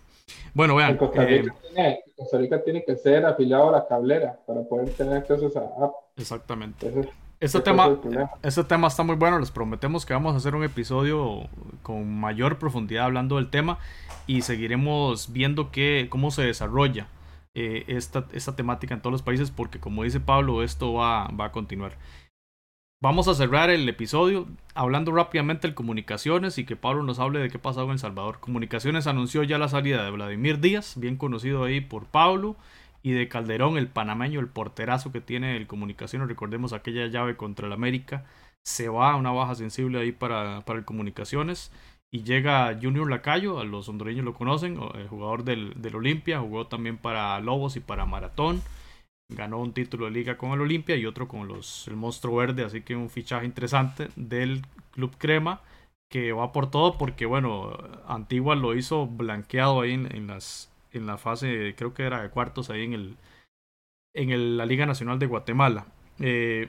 Speaker 2: Bueno, vean.
Speaker 4: Costa Rica, eh, tiene, Costa Rica tiene que ser afiliado a la cablera para poder tener acceso a esa app.
Speaker 2: Exactamente. Este tema, este tema está muy bueno, les prometemos que vamos a hacer un episodio con mayor profundidad hablando del tema y seguiremos viendo que, cómo se desarrolla eh, esta, esta, temática en todos los países porque como dice Pablo, esto va, va a continuar. Vamos a cerrar el episodio hablando rápidamente de comunicaciones y que Pablo nos hable de qué pasado en El Salvador. Comunicaciones anunció ya la salida de Vladimir Díaz, bien conocido ahí por Pablo y de Calderón, el panameño, el porterazo que tiene el Comunicaciones, recordemos aquella llave contra el América, se va a una baja sensible ahí para, para el Comunicaciones y llega Junior Lacayo, a los hondureños lo conocen, el jugador del, del Olimpia, jugó también para Lobos y para Maratón, ganó un título de liga con el Olimpia y otro con los, el Monstruo Verde, así que un fichaje interesante del Club Crema que va por todo porque bueno, Antigua lo hizo blanqueado ahí en las en la fase, creo que era de cuartos ahí en el en la Liga Nacional de Guatemala. Eh,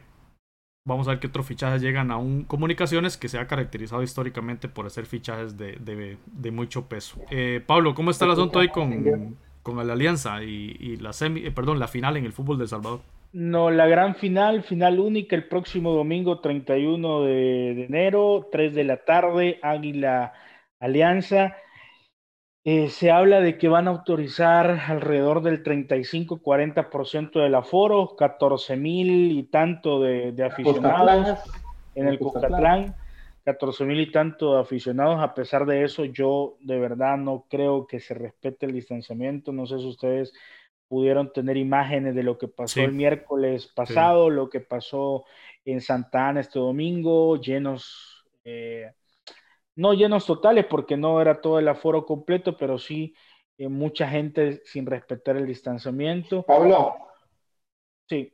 Speaker 2: vamos a ver qué otros fichajes llegan a un Comunicaciones que se ha caracterizado históricamente por hacer fichajes de, de, mucho peso. Eh, Pablo, ¿cómo está el asunto ahí con, con la alianza y, la semi, eh, perdón, la final en el fútbol de Salvador?
Speaker 3: No, la gran final, final única el próximo domingo 31 de, de enero, 3 de la tarde, Águila Alianza. Eh, se habla de que van a autorizar alrededor del 35-40% del aforo, 14 mil y tanto de, aficionados en el Cuscatlán, 14 mil y tanto de aficionados. A pesar de eso, yo de verdad no creo que se respete el distanciamiento. No sé si ustedes pudieron tener imágenes de lo que pasó el miércoles pasado, lo que pasó en Santa Ana este domingo, llenos. Eh, no llenos totales porque no era todo el aforo completo, pero sí eh, mucha gente sin respetar el distanciamiento.
Speaker 4: Pablo.
Speaker 3: Sí.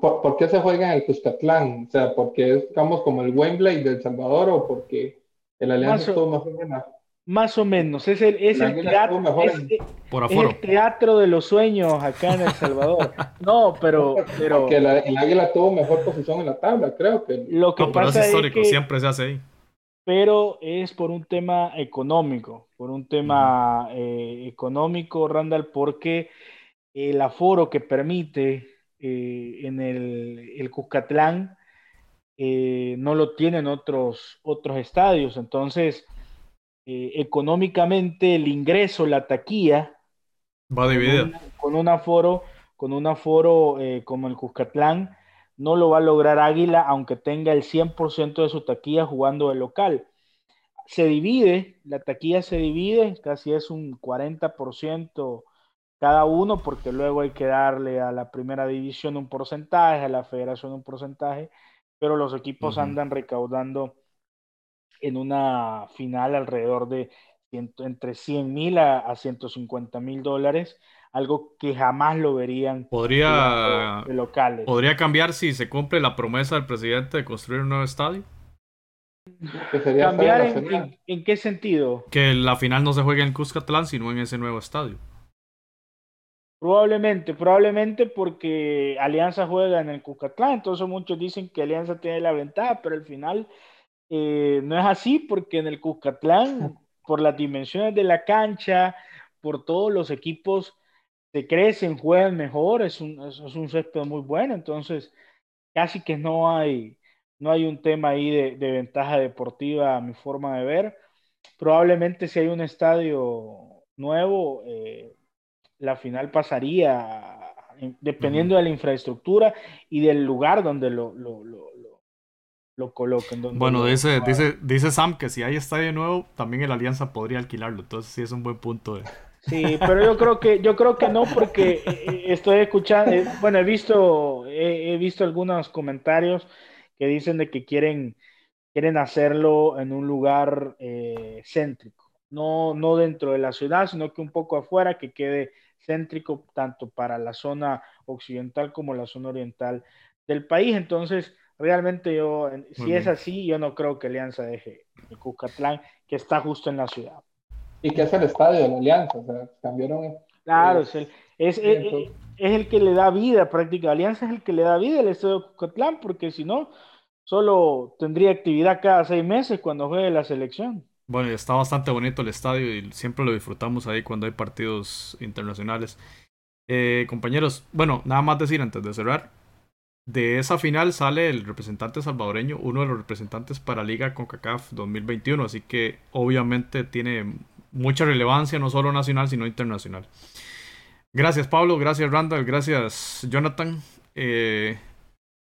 Speaker 4: ¿Por, qué se juega en el Cuscatlán? O sea, ¿porque es, digamos, como el Wembley del Salvador o porque el Alianza estuvo más o menos?
Speaker 3: Más o menos, es el, es el teatro,
Speaker 2: Por el
Speaker 3: teatro de los sueños acá en El Salvador. [laughs] No, pero... pero...
Speaker 4: Porque el Águila tuvo mejor posición en la tabla, creo que...
Speaker 3: Lo que pasa es histórico,
Speaker 2: siempre se hace ahí
Speaker 3: pero es por un tema económico, por un tema eh, económico, Randall, porque el aforo que permite eh, en el, el Cuscatlán eh, no lo tienen otros, otros estadios. Entonces, económicamente el ingreso, la taquilla,
Speaker 2: va.
Speaker 3: Con, un aforo, con un aforo como el Cuscatlán, no lo va a lograr Águila aunque tenga el 100% de su taquilla jugando de local. Se divide, la taquilla se divide, casi es un 40% cada uno, porque luego hay que darle a la primera división un porcentaje, a la federación un porcentaje, pero los equipos andan recaudando en una final alrededor de entre 100 mil a, a 150 mil dólares algo que jamás lo verían
Speaker 2: podría
Speaker 3: locales.
Speaker 2: podría cambiar si se cumple la promesa del presidente de construir un nuevo estadio
Speaker 3: ¿Cambiar en, en, qué sentido?
Speaker 2: Que la final no se juegue en Cuscatlán, sino en ese nuevo estadio.
Speaker 3: Probablemente, probablemente porque Alianza juega en el Cuscatlán, entonces muchos dicen que Alianza tiene la ventaja, pero al final eh, no es así porque en el Cuscatlán, por las dimensiones de la cancha, por todos los equipos se crecen, juegan mejor, es un, es, un césped muy bueno, entonces casi que no hay, no hay un tema ahí de, ventaja deportiva a mi forma de ver. Probablemente si hay un estadio nuevo, eh, la final pasaría dependiendo de la infraestructura y del lugar donde lo, lo, lo, lo coloquen.
Speaker 2: bueno, dice, dice, dice Sam que si hay estadio nuevo, también el Alianza podría alquilarlo, entonces sí es un buen punto. De...
Speaker 3: Sí, pero yo creo que yo creo que no porque eh, estoy escuchando, eh, bueno, he visto he, visto algunos comentarios que dicen de que quieren quieren hacerlo en un lugar eh, céntrico, no no dentro de la ciudad, sino que un poco afuera que quede céntrico tanto para la zona occidental como la zona oriental del país. Entonces, realmente yo, si es así, yo no creo que Alianza deje el Cucatlán, que está justo en la ciudad.
Speaker 4: Y que es el estadio de la Alianza, o sea, cambiaron.
Speaker 3: Claro, es el, es, el que le da vida prácticamente. Alianza es el que le da vida al estadio de Cucatlán, porque si no, solo tendría actividad cada seis meses cuando juegue la selección.
Speaker 2: Bueno, está bastante bonito el estadio y siempre lo disfrutamos ahí cuando hay partidos internacionales. Eh, compañeros, bueno, nada más decir antes de cerrar. De esa final sale el representante salvadoreño, uno de los representantes para Liga CONCACAF 2021, así que obviamente tiene mucha relevancia, no solo nacional, sino internacional. Gracias Pablo, gracias Randall, gracias Jonathan. Eh,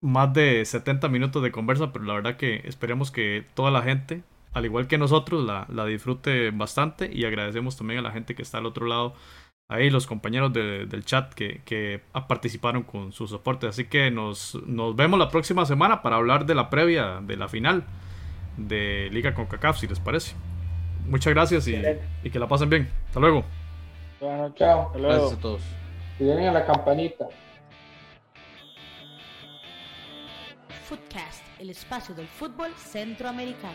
Speaker 2: más de 70 minutos de conversa, pero la verdad que esperemos que toda la gente, al igual que nosotros, la, la disfrute bastante y agradecemos también a la gente que está al otro lado, ahí los compañeros del chat que, que, participaron con su soporte. Así que nos, nos vemos la próxima semana para hablar de la previa de la final de Liga con CACAF, si les parece. Muchas gracias y, que la pasen bien. Hasta luego.
Speaker 4: Bueno, chao. Hasta luego. Gracias a todos. Y denle a la campanita.
Speaker 1: Footcast, el espacio del fútbol centroamericano.